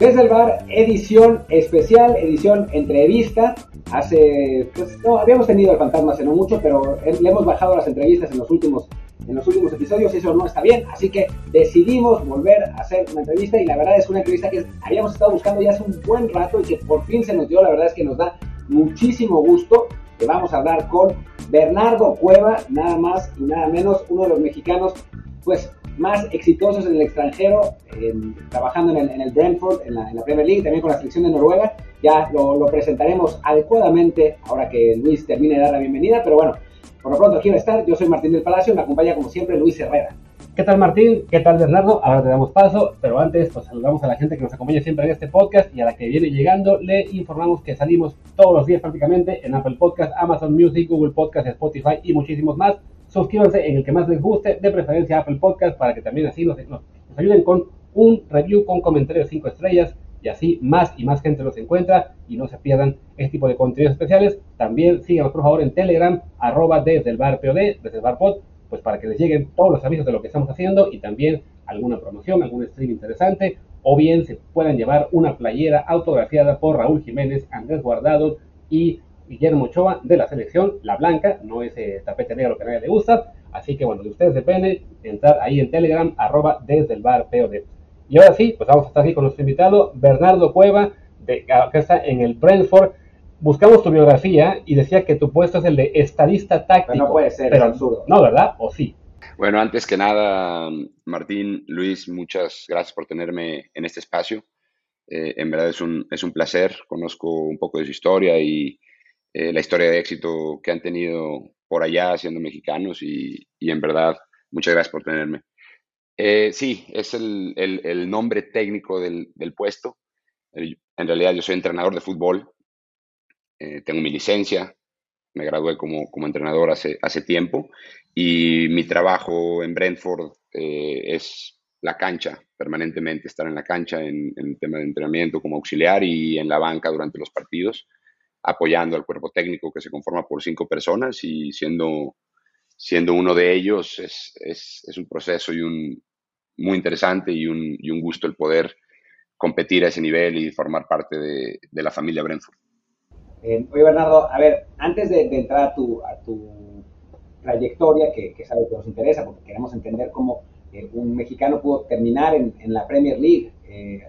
Desde el bar, edición especial, edición entrevista. Hace, pues no, habíamos tenido el fantasma hace no mucho, pero le hemos bajado las entrevistas en los últimos, en los últimos episodios y eso no está bien. Así que decidimos volver a hacer una entrevista y la verdad es una entrevista que habíamos estado buscando ya hace un buen rato y que por fin se nos dio. La verdad es que nos da muchísimo gusto que vamos a hablar con Bernardo Cueva, nada más y nada menos, uno de los mexicanos, pues más exitosos en el extranjero, trabajando en el, Brentford, en la, Premier League, también con la selección de Noruega. Ya lo, presentaremos adecuadamente ahora que Luis termine de dar la bienvenida, pero bueno, por lo pronto aquí va a estar. Yo soy Martín del Palacio, me acompaña como siempre Luis Herrera. ¿Qué tal Martín? ¿Qué tal Bernardo? Ahora te damos paso, pero antes pues saludamos a la gente que nos acompaña siempre en este podcast y a la que viene llegando le informamos que salimos todos los días prácticamente en Apple Podcast, Amazon Music, Google Podcast, Spotify y muchísimos más suscríbanse en el que más les guste, de preferencia Apple Podcast, para que también así nos, ayuden con un review con comentarios 5 estrellas y así más y más gente los encuentra y no se pierdan este tipo de contenidos especiales. También síganos por favor en Telegram, arroba desde el bar POD, desde el bar pod, pues para que les lleguen todos los avisos de lo que estamos haciendo y también alguna promoción, algún stream interesante, o bien se puedan llevar una playera autografiada por Raúl Jiménez, Andrés Guardado y Guillermo Ochoa de la selección, la blanca, no ese tapete negro que a nadie le gusta. Así que bueno, de ustedes depende entrar ahí en Telegram, arroba desde el bar POD. Y ahora sí, pues vamos a estar aquí con nuestro invitado, Bernardo Cueva, de, que está en el Brentford. Buscamos tu biografía y decía que tu puesto es el de estadista táctico. Pero no puede ser, pero, absurdo. No, ¿verdad? ¿O sí? Bueno, antes que nada, Martín, Luis, muchas gracias por tenerme en este espacio. Eh, en verdad es un, es un placer, conozco un poco de su historia y, eh, la historia de éxito que han tenido por allá siendo mexicanos y, en verdad, muchas gracias por tenerme. Eh, sí, es el, el, nombre técnico del, del puesto. en realidad yo soy entrenador de fútbol, eh, tengo mi licencia, me gradué como, como, entrenador hace, hace tiempo y mi trabajo en Brentford es la cancha, permanentemente estar en la cancha en, en tema de entrenamiento como auxiliar y en la banca durante los partidos apoyando al cuerpo técnico que se conforma por cinco personas y siendo, siendo uno de ellos es, es, es un proceso y un, muy interesante y un, y un, gusto el poder competir a ese nivel y formar parte de, de la familia Brentford. Eh, oye, Bernardo, a ver, antes de, entrar a tu, a tu trayectoria, que, que, es algo que nos interesa, porque queremos entender cómo eh, un mexicano pudo terminar en, en la Premier League, eh,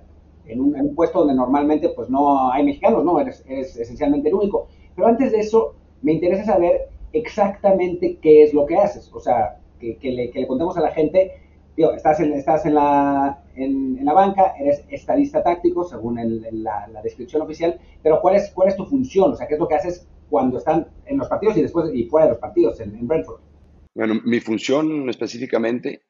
en un, puesto donde normalmente pues no hay mexicanos, no, eres, esencialmente el único. Pero antes de eso, me interesa saber exactamente qué es lo que haces, o sea, que, le, que le, contemos a la gente, tío, estás en, estás en, la, en, la banca, eres estadista táctico, según la, descripción oficial, pero ¿cuál es, ¿cuál es tu función? O sea, ¿qué es lo que haces cuando están en los partidos y después y fuera de los partidos en, en Brentford? Bueno, mi función específicamente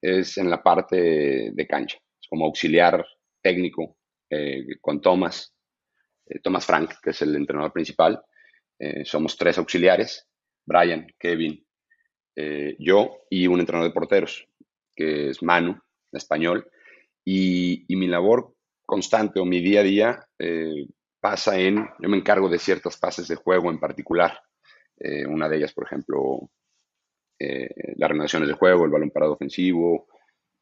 es en la parte de cancha, es como auxiliar técnico eh, con Thomas, eh, Thomas Frank, que es el entrenador principal. Eh, somos tres auxiliares, Brian, Kevin, yo y un entrenador de porteros, que es Manu, español. Y, mi labor constante o mi día a día pasa en, yo me encargo de ciertas fases de juego en particular. una de ellas, por ejemplo, las renovaciones de juego, el balón parado ofensivo,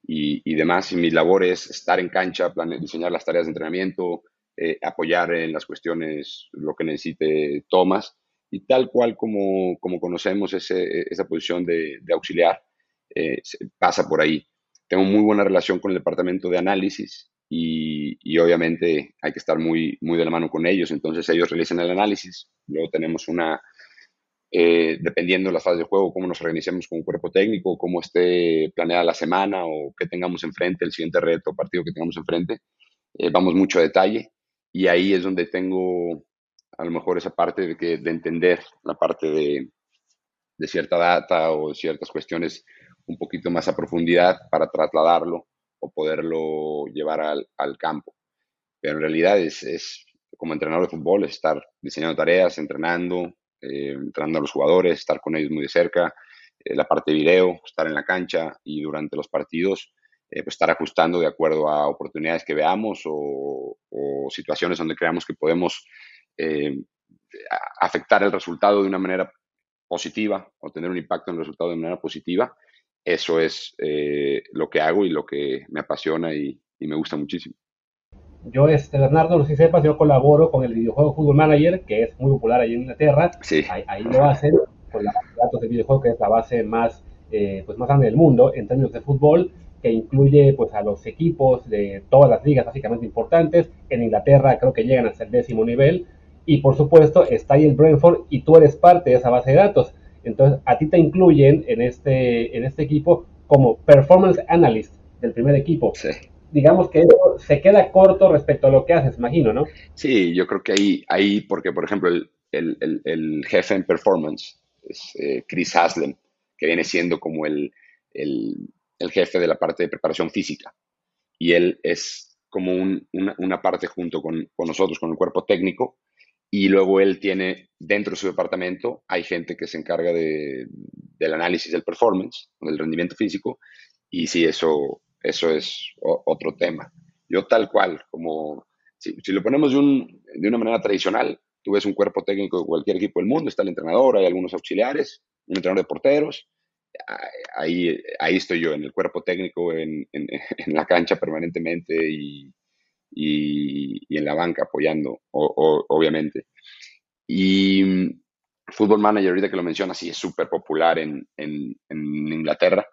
y, demás. Y mi labor es estar en cancha, diseñar las tareas de entrenamiento, eh, apoyar en las cuestiones, lo que necesite Tomás. Y tal cual como, como conocemos ese, esa posición de, auxiliar, eh, pasa por ahí. Tengo muy buena relación con el departamento de análisis y, y, obviamente hay que estar muy, muy de la mano con ellos. Entonces ellos realizan el análisis, luego tenemos una, eh, dependiendo de las fases de juego, cómo nos organicemos como cuerpo técnico, cómo esté planeada la semana o qué tengamos enfrente, el siguiente reto partido que tengamos enfrente. Eh, vamos mucho a detalle y ahí es donde tengo a lo mejor esa parte de, que, de entender la parte de, de cierta data o ciertas cuestiones un poquito más a profundidad para trasladarlo o poderlo llevar al, al campo. Pero en realidad es, es, como entrenador de fútbol, estar diseñando tareas, entrenando, eh, a los jugadores, estar con ellos muy de cerca, eh, la parte de video, estar en la cancha y durante los partidos eh, pues estar ajustando de acuerdo a oportunidades que veamos o, situaciones donde creamos que podemos afectar el resultado de una manera positiva o tener un impacto en el resultado de manera positiva. Eso es lo que hago y lo que me apasiona y me gusta muchísimo. Yo, este, Bernardo, no sé si sepas, yo colaboro con el videojuego Football Manager, que es muy popular ahí en Inglaterra. Sí. Ahí, lo hacen con la base de datos del videojuego, que es la base más, eh, pues más grande del mundo en términos de fútbol, que incluye pues a los equipos de todas las ligas básicamente importantes. En Inglaterra creo que llegan hasta el décimo nivel. Y por supuesto está ahí el Brentford y tú eres parte de esa base de datos. Entonces a ti te incluyen en este, en este equipo como Performance Analyst del primer equipo. Sí digamos que eso se queda corto respecto a lo que haces, imagino, ¿no? Sí, yo creo que ahí, ahí porque por ejemplo el, el, el, jefe en performance es eh, Chris Haslem, que viene siendo como el, jefe de la parte de preparación física. Y él es como un, una, una, parte junto con, con, nosotros, con el cuerpo técnico. Y luego él tiene dentro de su departamento, hay gente que se encarga de, del análisis del performance, del rendimiento físico. Y sí, eso, eso es otro tema. Yo tal cual, como si, lo ponemos de, un, de, una manera tradicional, tú ves un cuerpo técnico de cualquier equipo del mundo, está el entrenador, hay algunos auxiliares, un entrenador de porteros, ahí, ahí estoy yo, en el cuerpo técnico, en, en, la cancha permanentemente y, y, en la banca apoyando, obviamente. Y mm, Football Manager, ahorita que lo mencionas, sí es súper popular en, en, Inglaterra.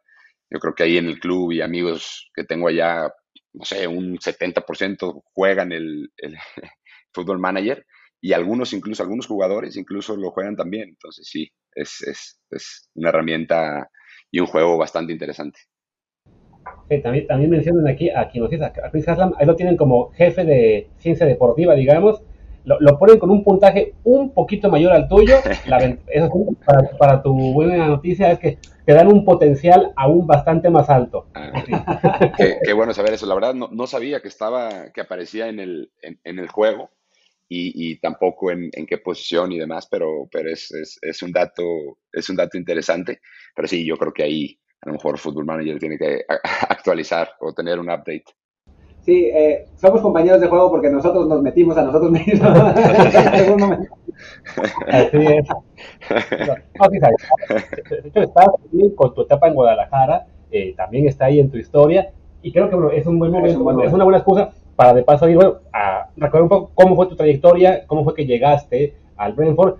Yo creo que ahí en el club y amigos que tengo allá, no sé, un 70% juegan el, el Football Manager y algunos, incluso algunos jugadores, incluso lo juegan también. Entonces sí, es, es, es una herramienta y un juego bastante interesante. Sí, también, también mencionan aquí a quien nos dice, a Chris Haslam, ahí lo tienen como jefe de ciencia deportiva, digamos, lo, ponen con un puntaje un poquito mayor al tuyo. eso para, para, tu buena noticia es que te dan un potencial aún bastante más alto. Ah, qué, bueno saber eso. La verdad no, no sabía que estaba, que aparecía en el, en, el juego y, y tampoco en, en, qué posición y demás, pero, pero es, es, es, un dato, es un dato interesante. Pero sí, yo creo que ahí a lo mejor Football Manager tiene que actualizar o tener un update. Sí, eh, somos compañeros de juego porque nosotros nos metimos a nosotros mismos. Así es. No, de hecho, estás con tu etapa en Guadalajara, eh, también está ahí en tu historia, y creo que es un buen momento, es, una buena excusa para de paso ir a recordar un poco cómo fue tu trayectoria, cómo fue que llegaste al Brentford,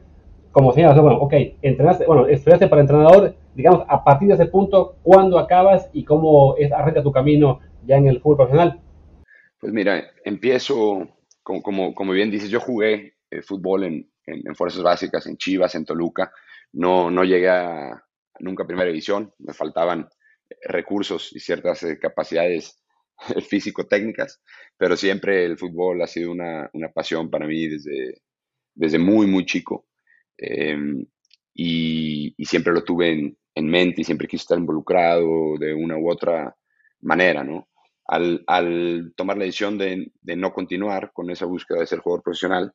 como señalas, bueno, ok, entrenaste, bueno, estudiaste para entrenador, digamos, a partir de ese punto, ¿cuándo acabas y cómo es, arranca tu camino ya en el fútbol profesional? Pues mira, empiezo, como, como, bien dices, yo jugué eh, fútbol en, en, fuerzas básicas, en Chivas, en Toluca. No, no llegué a, nunca a primera división, me faltaban recursos y ciertas eh, capacidades físico-técnicas, pero siempre el fútbol ha sido una, una pasión para mí desde, desde muy, muy chico. Em, y, y, siempre lo tuve en, en, mente y siempre quise estar involucrado de una u otra manera, ¿no? Al, tomar la decisión de, no continuar con esa búsqueda de ser jugador profesional,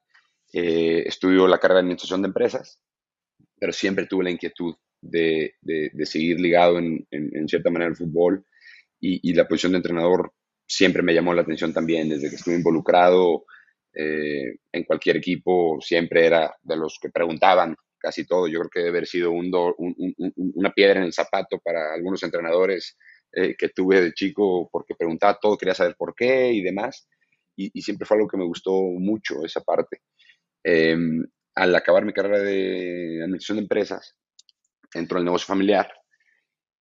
eh, estudio la carrera de administración de empresas, pero siempre tuve la inquietud de, seguir ligado en, cierta manera al fútbol y, la posición de entrenador siempre me llamó la atención también, desde que estuve involucrado eh, en cualquier equipo, siempre era de los que preguntaban casi todo. Yo creo que debe haber sido una piedra en el zapato para algunos entrenadores eh, que tuve de chico porque preguntaba todo, quería saber por qué y demás. Y, siempre fue algo que me gustó mucho, esa parte. Em, al acabar mi carrera de administración de empresas, entró el negocio familiar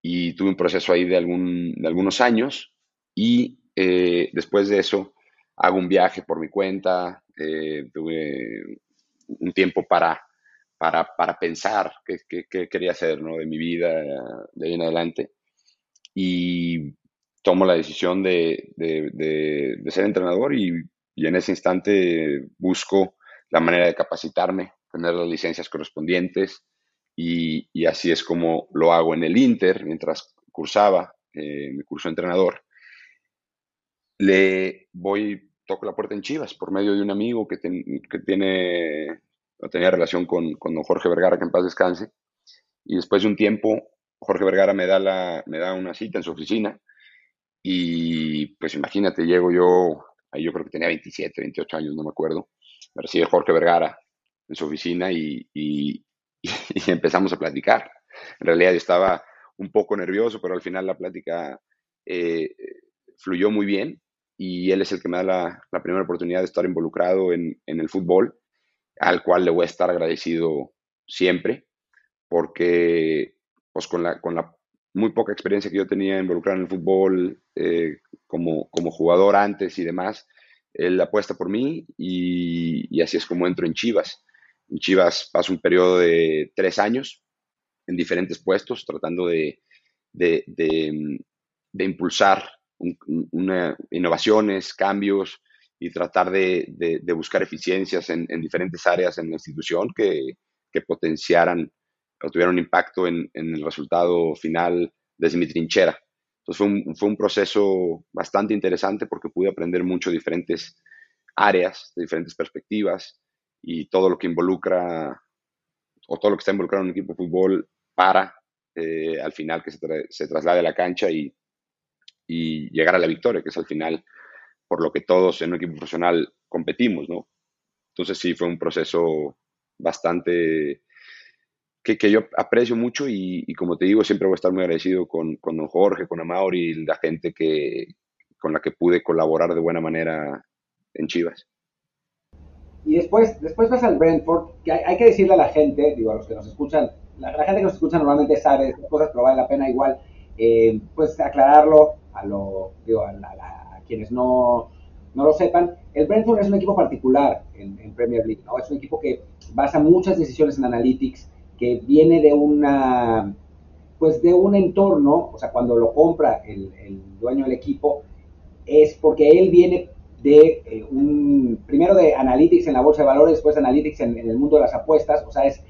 y tuve un proceso ahí de, algún, de algunos años y eh, después de eso hago un viaje por mi cuenta, eh, tuve un tiempo para, para, para pensar qué, qué, quería hacer ¿no? de mi vida de ahí en adelante y tomo la decisión de, ser entrenador y, en ese instante busco la manera de capacitarme, tener las licencias correspondientes y, así es como lo hago en el Inter mientras cursaba eh, mi curso de entrenador. Le voy, toco la puerta en Chivas por medio de un amigo que, que tiene, tenía relación con, con don Jorge Vergara, que en paz descanse. Y después de un tiempo Jorge Vergara me da, me da una cita en su oficina y pues imagínate, llego yo, ahí yo creo que tenía 27, 28 años, no me acuerdo, me recibe Jorge Vergara en su oficina y, y, empezamos a platicar. En realidad yo estaba un poco nervioso, pero al final la plática eh, fluyó muy bien y él es el que me da la, primera oportunidad de estar involucrado en, el fútbol, al cual le voy a estar agradecido siempre, porque pues con la, con la muy poca experiencia que yo tenía involucrado en el fútbol eh, como, como jugador antes y demás, él apuesta por mí y, así es como entro en Chivas. En Chivas paso un periodo de tres años en diferentes puestos, tratando de, de, impulsar innovaciones, cambios y tratar de, buscar eficiencias en, diferentes áreas en la institución que, que potenciaran o tuvieran un impacto en, el resultado final desde mi trinchera. Entonces fue un, proceso bastante interesante porque pude aprender mucho de diferentes áreas, de diferentes perspectivas y todo lo que involucra o todo lo que está involucrado en un equipo de fútbol para eh, al final que se, traslade a la cancha y, y llegar a la victoria, que es al final por lo que todos en un equipo profesional competimos, ¿no? Entonces sí, fue un proceso bastante que, yo aprecio mucho y, como te digo, siempre voy a estar muy agradecido con, con don Jorge, con Amauri y la gente que, con la que pude colaborar de buena manera en Chivas. Y después, después vas al Brentford, que hay, que decirle a la gente, digo, a los que nos escuchan, la, gente que nos escucha normalmente sabe estas cosas, pero vale la pena igual, eh, pues aclararlo a, lo, digo, a, quienes no, no, lo sepan. El Brentford es un equipo particular en, en Premier League, ¿no? Es un equipo que basa muchas decisiones en analytics, que viene de una, pues de un entorno, o sea, cuando lo compra el, dueño del equipo, es porque él viene de eh, un, primero de analytics en la bolsa de valores, después de analytics en, el mundo de las apuestas, o sea, es,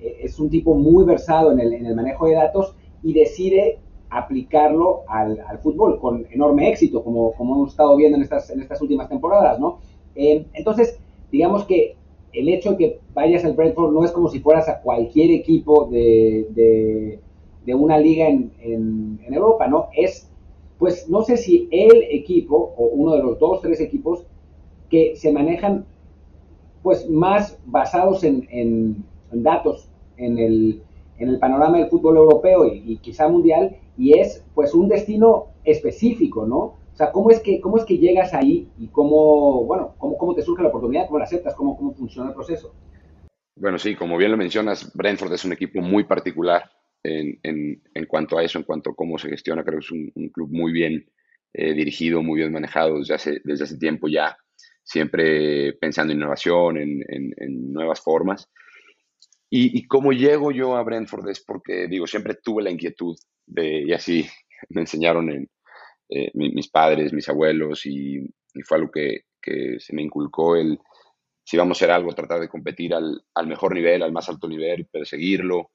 es un tipo muy versado en el, en el manejo de datos y decide aplicarlo al, al, fútbol con enorme éxito, como, como hemos estado viendo en estas, en estas últimas temporadas, ¿no? Eh, entonces, digamos que el hecho de que vayas al Brentford no es como si fueras a cualquier equipo de, de, una liga en, en, Europa, ¿no? Es, pues, no sé si el equipo o uno de los dos, tres equipos que se manejan, pues, más basados en, en datos en el, en el panorama del fútbol europeo y, y, quizá mundial, y es, pues, un destino específico, ¿no? Sea, ¿cómo es que, cómo es que llegas ahí y cómo, bueno, cómo, cómo te surge la oportunidad, cómo la aceptas, cómo, cómo funciona el proceso? Bueno, sí, como bien lo mencionas, Brentford es un equipo muy particular en, en, en cuanto a eso, en cuanto a cómo se gestiona. Creo que es un, club muy bien eh, dirigido, muy bien manejado desde hace, desde hace tiempo ya, siempre pensando en innovación, en, en nuevas formas. Y, y cómo llego yo a Brentford es porque, digo, siempre tuve la inquietud de, y así me enseñaron en, eh, mis padres, mis abuelos, y, fue algo que, que, se me inculcó el, si vamos a hacer algo, tratar de competir al, mejor nivel, al más alto nivel, perseguirlo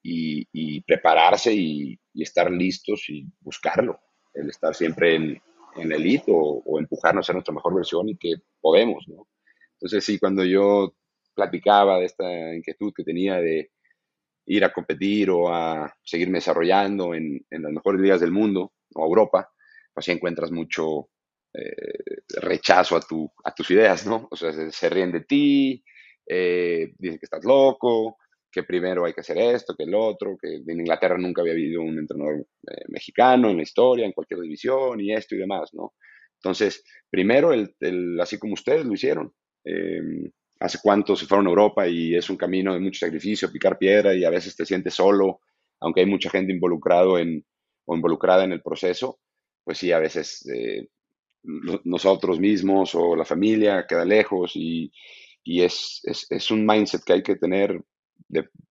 y, y prepararse y, estar listos y buscarlo, el estar siempre en, en el elite o, empujarnos a nuestra mejor versión y que podemos, ¿no? Entonces sí, cuando yo platicaba de esta inquietud que tenía de ir a competir o a seguirme desarrollando en, en las mejores ligas del mundo o Europa, pues sí encuentras mucho eh, rechazo a, tu, a tus ideas, ¿no? O sea, se, ríen de ti, eh, dicen que estás loco, que primero hay que hacer esto, que el otro, que en Inglaterra nunca había habido un entrenador eh, mexicano en la historia, en cualquier división y esto y demás, ¿no? Entonces, primero, el, así como ustedes lo hicieron, em, hace cuánto se fueron a Europa y es un camino de mucho sacrificio, picar piedra y a veces te sientes solo, aunque hay mucha gente involucrado en, o involucrada en el proceso, pues sí, a veces eh, nosotros mismos o la familia queda lejos y, es, es, un mindset que hay que tener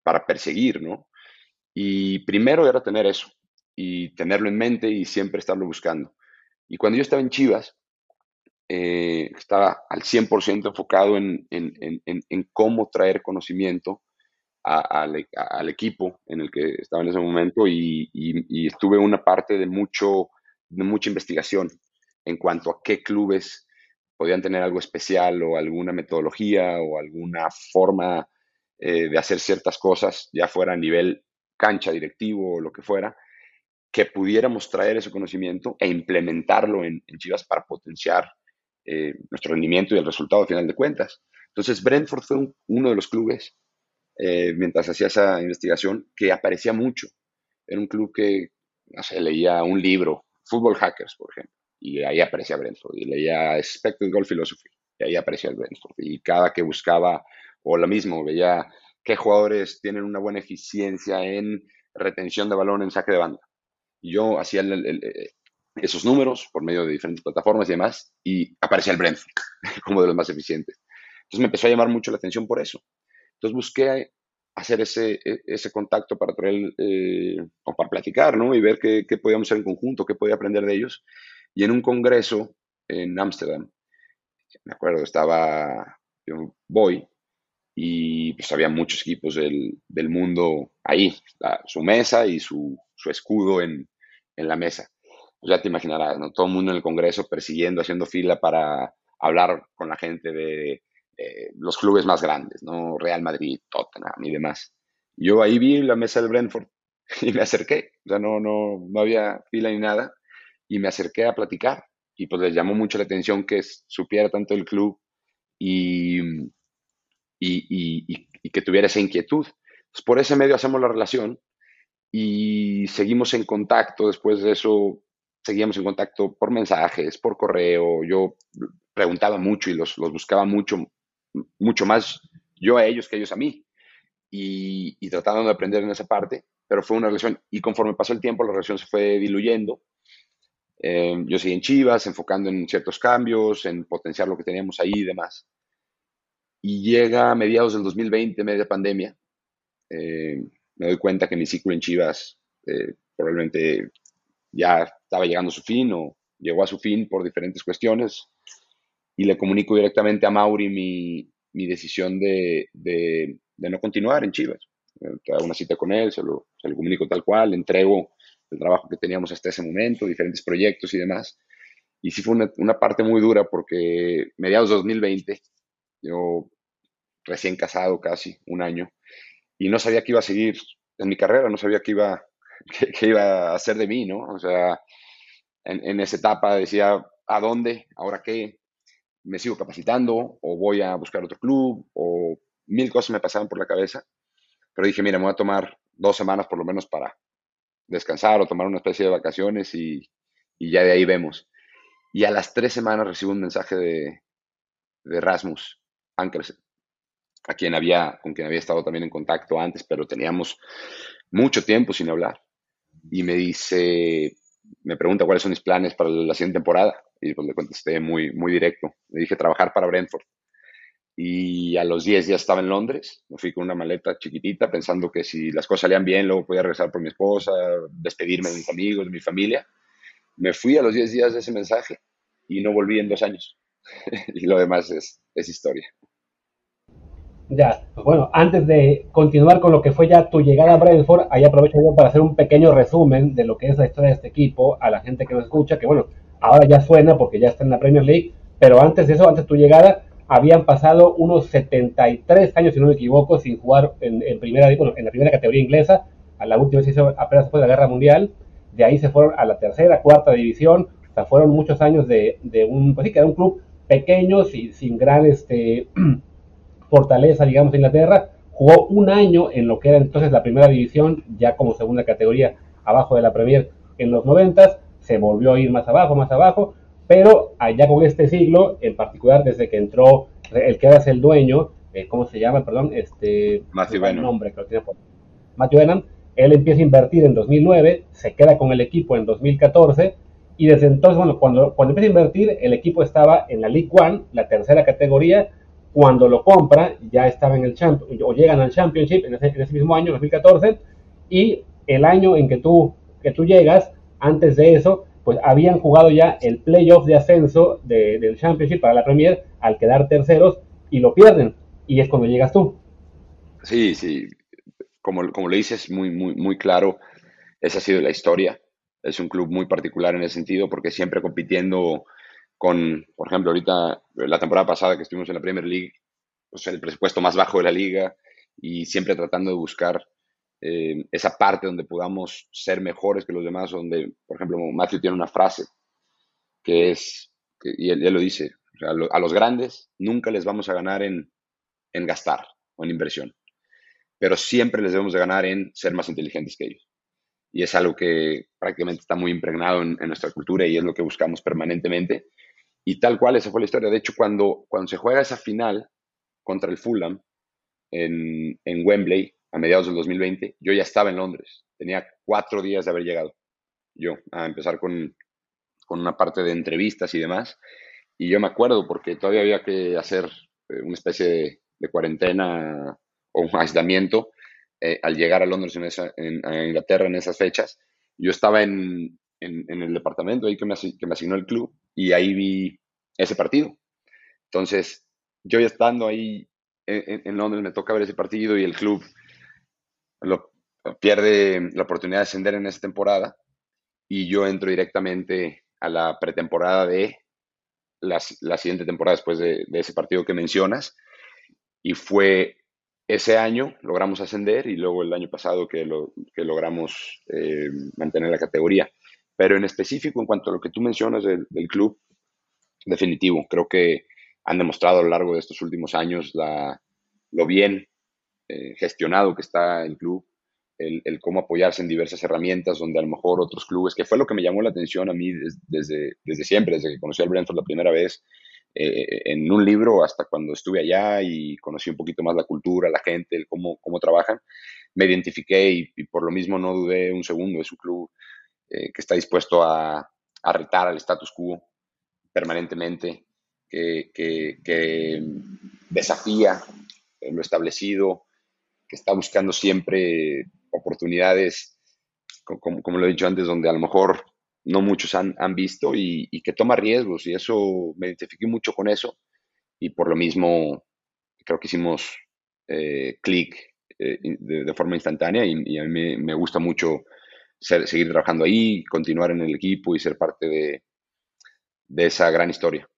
para perseguir, ¿no? Y primero era tener eso y tenerlo en mente y siempre estarlo buscando. Y cuando yo estaba en Chivas, eh, estaba al 100% enfocado en, cómo traer conocimiento al equipo en el que estaba en ese momento y, y, estuve una parte de mucho mucha investigación en cuanto a qué clubes podían tener algo especial o alguna metodología o alguna forma eh, de hacer ciertas cosas, ya fuera a nivel cancha, directivo o lo que fuera, que pudiéramos traer ese conocimiento e implementarlo en, Chivas para potenciar eh, nuestro rendimiento y el resultado al final de cuentas. Entonces, Brentford fue uno de los clubes, eh, mientras hacía esa investigación, que aparecía mucho. Era un club que, no sé, leía un libro Fútbol Hackers, por ejemplo. Y ahí aparecía Brentford. Y leía Expected Goal Philosophy. Y ahí aparecía el Brentford. Y cada que buscaba, o lo mismo, veía qué jugadores tienen una buena eficiencia en retención de balón en saque de banda. Yo hacía esos números por medio de diferentes plataformas y demás, y aparecía el Brentford como de los más eficientes. Entonces me empezó a llamar mucho la atención por eso. Entonces busqué hacer ese, e, ese contacto para traer, eh, o para platicar, ¿no? Y ver qué, qué, podíamos hacer en conjunto, qué podía aprender de ellos. Y en un congreso en Ámsterdam, me acuerdo, estaba yo voy y pues había muchos equipos del, del mundo ahí, su mesa y su, su escudo en, en, la mesa. Pues ya te imaginarás, ¿no? Todo el mundo en el congreso persiguiendo, haciendo fila para hablar con la gente de eh, los clubes más grandes, ¿no? Real Madrid, Tottenham y demás. Yo ahí vi la mesa del Brentford y me acerqué, o sea, no, no, no había fila ni nada, y me acerqué a platicar. Y pues les llamó mucho la atención que supiera tanto el club y, y, y, que tuviera esa inquietud. Pues por ese medio hacemos la relación y seguimos en contacto. Después de eso, seguíamos en contacto por mensajes, por correo. Yo preguntaba mucho y los, los buscaba mucho mucho más yo a ellos que ellos a mí. Y, tratando de aprender en esa parte, pero fue una relación, y conforme pasó el tiempo, la relación se fue diluyendo. Eh, yo seguí en Chivas, enfocando en ciertos cambios, en potenciar lo que teníamos ahí y demás. Y llega a mediados del 2020, media pandemia, eh, me doy cuenta que mi ciclo en Chivas eh, probablemente ya estaba llegando a su fin o llegó a su fin por diferentes cuestiones y le comunico directamente a Mauri mi, mi decisión de, de, no continuar en Chivas. Eh, hago una cita con él, se lo, se lo comunico tal cual, le entrego el trabajo que teníamos hasta ese momento, diferentes proyectos y demás. Y sí fue una, una parte muy dura porque mediados de 2020, yo recién casado casi, un año, y no sabía qué iba a seguir en mi carrera, no sabía qué iba, qué, iba a hacer de mí, ¿no? O sea, en, en, esa etapa decía, ¿a dónde? ¿Ahora qué? Me sigo capacitando o voy a buscar otro club o mil cosas me pasaban por la cabeza. Pero dije, mira, me voy a tomar dos semanas por lo menos para descansar o tomar una especie de vacaciones y, y ya de ahí vemos. Y a las tres semanas recibo un mensaje de, de Rasmus Ankersen, a quien había, con quien había estado también en contacto antes, pero teníamos mucho tiempo sin hablar. Y me dice, me pregunta cuáles son mis planes para la siguiente temporada. Y pues le contesté muy, muy directo. Le dije trabajar para Brentford. Y a los 10 días estaba en Londres. Me fui con una maleta chiquitita pensando que si las cosas salían bien, luego podía regresar por mi esposa, despedirme de mis amigos, de mi familia. Me fui a los 10 días de ese mensaje y no volví en dos años. y lo demás es, es historia. Ya, pues bueno, antes de continuar con lo que fue ya tu llegada a Brentford, ahí aprovecho yo para hacer un pequeño resumen de lo que es la historia de este equipo a la gente que nos escucha, que bueno, ahora ya suena porque ya está en la Premier League, pero antes de eso, antes de tu llegada, habían pasado unos 73 años, si no me equivoco, sin jugar en, primera, bueno, en la primera categoría inglesa. A la última se hizo apenas después de la Guerra Mundial. De ahí se fueron a la tercera, cuarta división. O sea, fueron muchos años de, un, pues sí, que era un club pequeño, sin, sin gran este, fortaleza, digamos, en Inglaterra. Jugó un año en lo que era entonces la primera división, ya como segunda categoría abajo de la Premier en los noventas se volvió a ir más abajo, más abajo, pero allá con este siglo, en particular desde que entró el que era el dueño, eh, ¿cómo se llama? Perdón, este... Matthew Benham. Nombre que lo tiene por... Matthew Benham, él empieza a invertir en 2009, se queda con el equipo en 2014, y desde entonces, bueno, cuando, cuando empieza a invertir, el equipo estaba en la League One, la tercera categoría, cuando lo compra, ya estaba en el Championship, o llegan al Championship en ese, en ese mismo año, 2014, y el año en que tú, que tú llegas, antes de eso, pues habían jugado ya el playoff de ascenso del Championship para la Premier al quedar terceros y lo pierden. Y es cuando llegas tú. Sí, sí. Como, como le dices, muy, muy, muy claro, esa ha sido la historia. Es un club muy particular en ese sentido porque siempre compitiendo con, por ejemplo, ahorita, la temporada pasada que estuvimos en la Premier League, pues el presupuesto más bajo de la liga y siempre tratando de buscar eh, esa parte donde podamos ser mejores que los demás, donde, por ejemplo, Matthew tiene una frase que es, y él, lo dice, a, los grandes nunca les vamos a ganar en, en, gastar o en inversión, pero siempre les debemos de ganar en ser más inteligentes que ellos. y es algo que prácticamente está muy impregnado en, nuestra cultura y es lo que buscamos permanentemente. Y tal cual, esa fue la historia. De hecho, cuando, cuando se juega esa final contra el Fulham en, en Wembley a mediados del 2020, yo ya estaba en Londres. Tenía cuatro días de haber llegado yo a empezar con, con una parte de entrevistas y demás. Y yo me acuerdo porque todavía había que hacer eh, una especie de, cuarentena o un aislamiento eh, al llegar a Londres, en, esa, en, a Inglaterra, en esas fechas, yo estaba en, en el departamento ahí que me, que me, asignó el club y ahí vi ese partido. Entonces, yo estando ahí en, Londres, me toca ver ese partido y el club lo, pierde la oportunidad de ascender en esa temporada y yo entro directamente a la pretemporada de la, la siguiente temporada después de, de, ese partido que mencionas y fue ese año logramos ascender y luego el año pasado que, lo, que logramos eh, mantener la categoría. Pero en específico, en cuanto a lo que tú mencionas del, club, definitivo, creo que han demostrado a lo largo de estos últimos años la, lo bien eh, gestionado que está el club, el, el, cómo apoyarse en diversas herramientas donde a lo mejor otros clubes, que fue lo que me llamó la atención a mí desde, desde siempre, desde que conocí al Brentford la primera vez, eh, en un libro hasta cuando estuve allá y conocí un poquito más la cultura, la gente, el cómo, cómo trabajan, me identifiqué y, por lo mismo no dudé un segundo. Es un club eh, que está dispuesto a, a, retar al status quo permanentemente, que, que, desafía lo establecido, que está buscando siempre oportunidades, como, como, lo he dicho antes, donde a lo mejor no muchos han, visto y, que toma riesgos y eso me identifiqué mucho con eso y por lo mismo creo que hicimos eh, clic eh, de, forma instantánea y, a mí me, gusta mucho seguir trabajando ahí, continuar en el equipo y ser parte de, esa gran historia.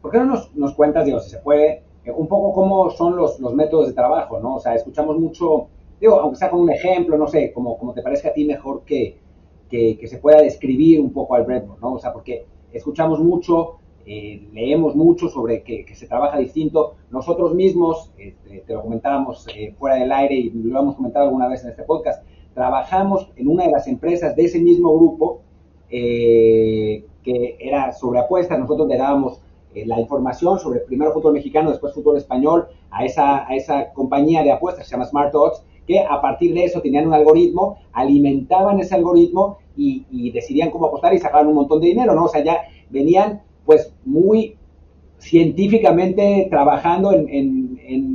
¿Por qué no nos, cuentas, digo, si se puede, eh, un poco cómo son los, métodos de trabajo, ¿no? O sea, escuchamos mucho, digo, aunque sea con un ejemplo, no sé, como, como te parezca a ti mejor que, que, se pueda describir un poco al Brentford, ¿no? O sea, porque escuchamos mucho, eh, leemos mucho sobre que, se trabaja distinto. Nosotros mismos, este, te lo comentábamos eh, fuera del aire y lo hemos comentado alguna vez en este podcast, trabajamos en una de las empresas de ese mismo grupo eh, que era sobre apuestas. Nosotros le dábamos la información sobre primero fútbol mexicano, después fútbol español a esa, a esa compañía de apuestas que se llama Smart Odds que a partir de eso tenían un algoritmo, alimentaban ese algoritmo y, decidían cómo apostar y sacaban un montón de dinero, ¿no? O sea, ya venían pues muy científicamente trabajando en,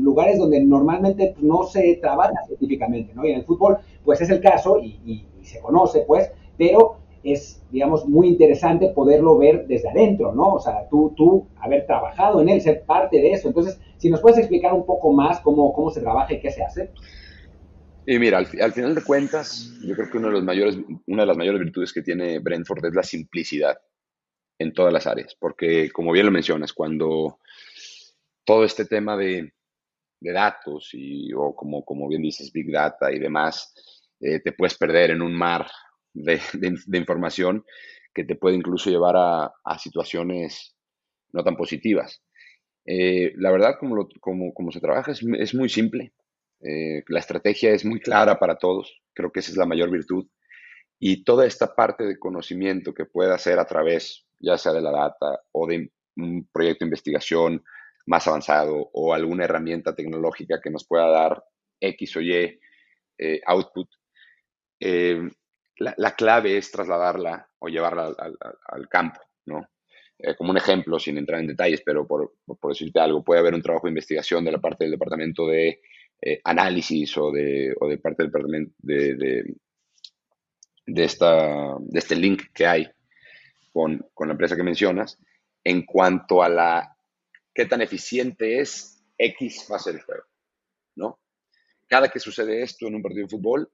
lugares donde normalmente no se trabaja científicamente, ¿no? Y en el fútbol, pues es el caso y, se conoce, pues, pero es, digamos, muy interesante poderlo ver desde adentro, ¿no? O sea, tú, tú haber trabajado en él, ser parte de eso. Entonces, si nos puedes explicar un poco más cómo, cómo se trabaja y qué se hace. Y mira, al, final de cuentas, yo creo que uno de los mayores, una de las mayores virtudes que tiene Brentford es la simplicidad en todas las áreas, porque como bien lo mencionas, cuando todo este tema de, datos y, o como, como bien dices, Big Data y demás, eh, te puedes perder en un mar de, información que te puede incluso llevar a, situaciones no tan positivas. Eh, la verdad, como, como, como se trabaja, es, es muy simple. Eh, la estrategia es muy clara para todos, creo que esa es la mayor virtud. Y toda esta parte de conocimiento que pueda hacer a través, ya sea de la data o de un proyecto de investigación más avanzado o alguna herramienta tecnológica que nos pueda dar X o Y eh, output, eh, la, clave es trasladarla o llevarla al, campo, ¿no? como un ejemplo, sin entrar en detalles, pero por, por, decirte algo, puede haber un trabajo de investigación de la parte del departamento de eh, análisis o de, o de parte del de, de, de, esta, de este link que hay con, con la empresa que mencionas en cuanto a la qué tan eficiente es X fase del juego, ¿no? Cada que sucede esto en un partido de fútbol,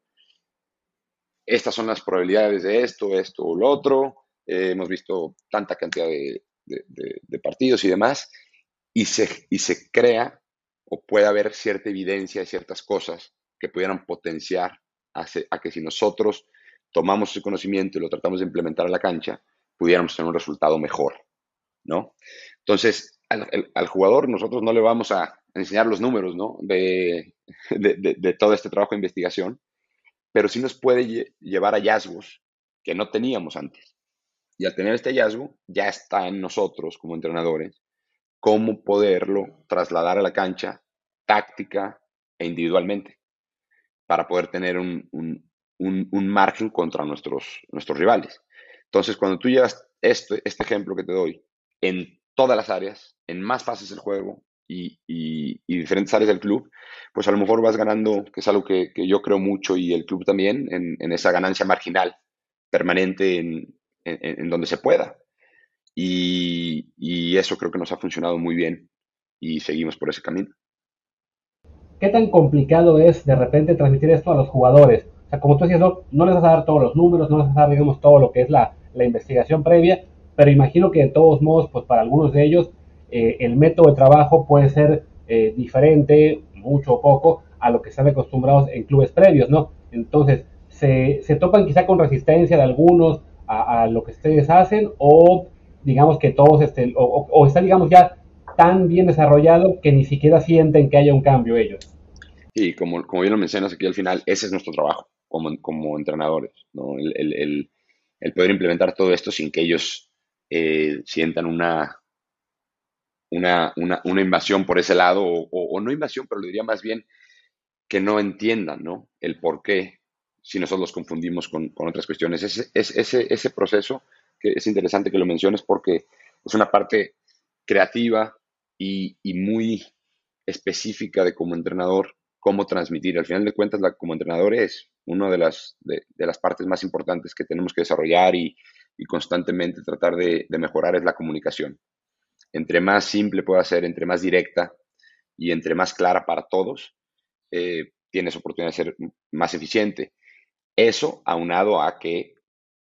estas son las probabilidades de esto, esto o lo otro. Eh, hemos visto tanta cantidad de, partidos y demás, y se, y se crea o puede haber cierta evidencia de ciertas cosas que pudieran potenciar a, que si nosotros tomamos ese conocimiento y lo tratamos de implementar a la cancha, pudiéramos tener un resultado mejor, ¿no? Entonces, al, jugador nosotros no le vamos a enseñar los números, ¿no? De, de, todo este trabajo de investigación, pero sí nos puede llevar hallazgos que no teníamos antes. Y al tener este hallazgo, ya está en nosotros como entrenadores cómo poderlo trasladar a la cancha táctica e individualmente para poder tener un, un, margen contra nuestros, nuestros rivales. Entonces, cuando tú llevas este, este ejemplo que te doy en todas las áreas, en más fases del juego y, y, diferentes áreas del club, pues a lo mejor vas ganando, que es algo que, que yo creo mucho y el club también, en, en esa ganancia marginal permanente en, en, donde se pueda. Y, y, eso creo que nos ha funcionado muy bien y seguimos por ese camino. ¿Qué tan complicado es de repente transmitir esto a los jugadores? O sea, como tú decías, no, no les vas a dar todos los números, no les vas a dar, digamos, todo lo que es la, la investigación previa, pero imagino que de todos modos, pues para algunos de ellos, eh, el método de trabajo puede ser eh, diferente, mucho o poco, a lo que están acostumbrados en clubes previos, ¿no? Entonces, se, se topan quizá con resistencia de algunos a, lo que ustedes hacen, o digamos que todos, estén, o, o está, digamos, ya tan bien desarrollado que ni siquiera sienten que haya un cambio ellos. Sí, como, como bien lo mencionas aquí al final, ese es nuestro trabajo como, como entrenadores, ¿no? el, el, el, poder implementar todo esto sin que ellos eh, sientan una, una, una, invasión por ese lado, o, no invasión, pero lo diría más bien que no entiendan ¿no? el por qué si nosotros los confundimos con, otras cuestiones. Ese, ese, proceso, que es interesante que lo menciones porque es una parte creativa y, muy específica de como entrenador, cómo transmitir. Al final de cuentas, como entrenador es una de las, de las partes más importantes que tenemos que desarrollar y, y constantemente tratar de, mejorar es la comunicación. Entre más simple pueda ser, entre más directa y entre más clara para todos, eh, tienes oportunidad de ser más eficiente. Eso aunado a que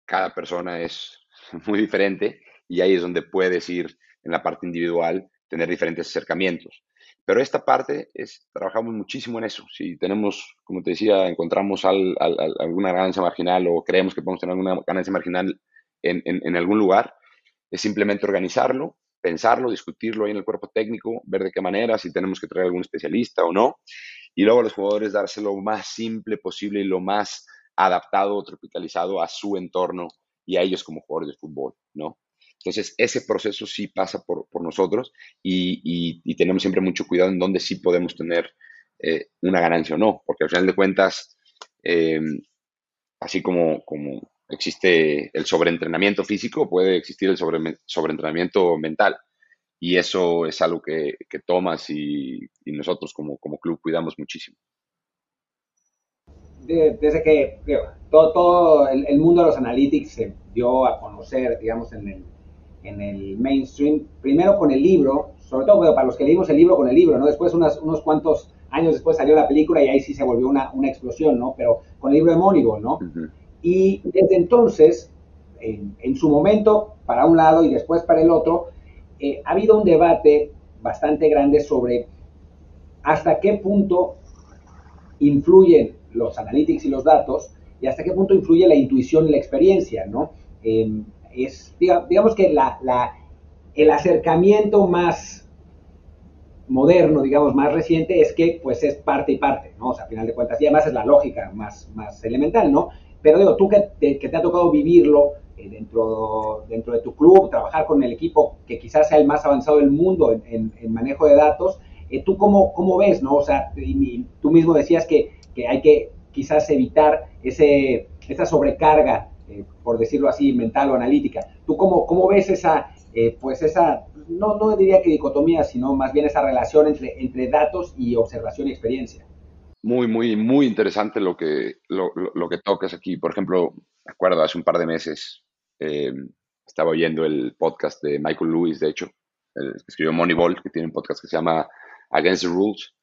cada persona es muy diferente y ahí es donde puedes ir en la parte individual, tener diferentes acercamientos. Pero esta parte es, trabajamos muchísimo en eso. Si tenemos, como te decía, encontramos alguna ganancia marginal o creemos que podemos tener alguna ganancia marginal en, algún lugar, es simplemente organizarlo, pensarlo, discutirlo ahí en el cuerpo técnico, ver de qué manera, si tenemos que traer algún especialista o no, y luego a los jugadores dárselo lo más simple posible y lo más adaptado o tropicalizado a su entorno y a ellos como jugadores de fútbol, ¿no? Entonces, ese proceso sí pasa por, nosotros y, tenemos siempre mucho cuidado en dónde sí podemos tener eh, una ganancia o no, porque al final de cuentas, eh, así como, como existe el sobreentrenamiento físico, puede existir el sobre, sobreentrenamiento mental. Y eso es algo que, que Thomas y, nosotros como, como, club cuidamos muchísimo. Desde que todo, todo el, mundo de los analytics se dio a conocer, digamos, en el, en el mainstream, primero con el libro, sobre todo para los que leímos el libro con el libro, ¿no? Después, unas, unos cuantos años después salió la película y ahí sí se volvió una, una explosión, ¿no? Pero con el libro de Moneyball, ¿no? Y desde entonces, en, su momento, para un lado y después para el otro, eh, ha habido un debate bastante grande sobre hasta qué punto influyen los analytics y los datos y hasta qué punto influye la intuición y la experiencia, ¿no? Em, es, digamos que la, el acercamiento más moderno, digamos, más reciente, es que pues es parte y parte, ¿no? O sea, a final de cuentas, y además es la lógica más, más elemental, ¿no? Pero digo, tú que te, ha tocado vivirlo eh, dentro, dentro de tu club, trabajar con el equipo que quizás sea el más avanzado del mundo en, manejo de datos, eh, ¿tú cómo, cómo, ves, no? O sea, tú mismo decías que, que, hay que quizás evitar ese, esa sobrecarga, eh, por decirlo así, mental o analítica. ¿Tú cómo, cómo ves esa, pues esa, no, no diría que dicotomía, sino más bien esa relación entre, entre datos y observación y experiencia? Muy, muy, muy interesante lo que, lo, lo, que tocas aquí. Por ejemplo, me acuerdo, hace un par de meses eh, estaba oyendo el podcast de Michael Lewis, de hecho, el que escribió Moneyball, que tiene un podcast que se llama Against the Rules.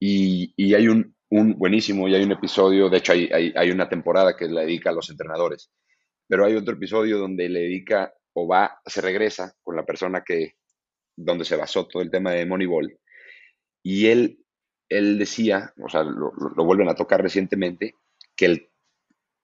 Y, y hay un, un, buenísimo, y hay un episodio, de hecho hay, hay, hay, una temporada que le dedica a los entrenadores, pero hay otro episodio donde le dedica o va, se regresa con la persona que, donde se basó todo el tema de Moneyball. Y él él decía, o sea, lo, vuelven a tocar recientemente, que, el,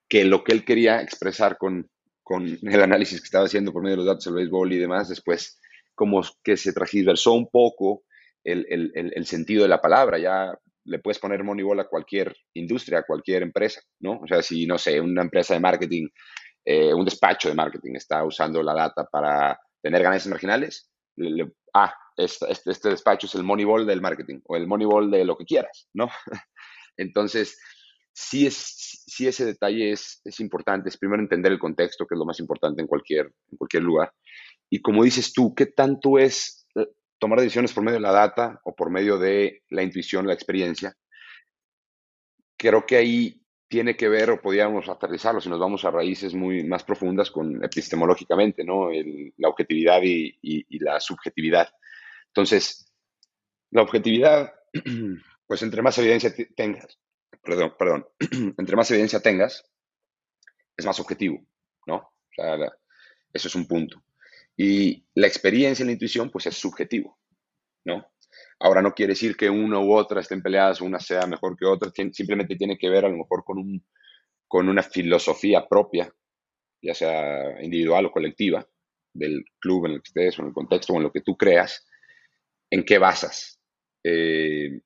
que lo que él quería expresar con, con el análisis que estaba haciendo por medio de los datos del béisbol y demás, después como que se transversó un poco el, el, sentido de la palabra. Ya le puedes poner Moneyball a cualquier industria, a cualquier empresa, ¿no? O sea, si, no sé, una empresa de marketing, eh, un despacho de marketing está usando la data para tener ganancias marginales, ah, este, este, despacho es el Moneyball del marketing o el Moneyball de lo que quieras, ¿no? Entonces, sí, es, sí ese detalle es, es, importante, es primero entender el contexto, que es lo más importante en cualquier, en cualquier lugar. Y como dices tú, ¿qué tanto es eh, tomar decisiones por medio de la data o por medio de la intuición, la experiencia? Creo que ahí tiene que ver, o podríamos aterrizarlo si nos vamos a raíces muy más profundas con epistemológicamente, ¿no? la objetividad y, la subjetividad. Entonces, la objetividad, pues entre más evidencia tengas, perdón, perdón, entre más evidencia tengas, es más objetivo, ¿no? O sea, eso es un punto. Y la experiencia y la intuición, pues es subjetivo, ¿no? Ahora no quiere decir que una u otra estén peleadas, una sea mejor que otra, simplemente tiene que ver a lo mejor con, un, con una filosofía propia, ya sea individual o colectiva, del club en el que estés o en el contexto o en lo que tú creas, en qué basas eh,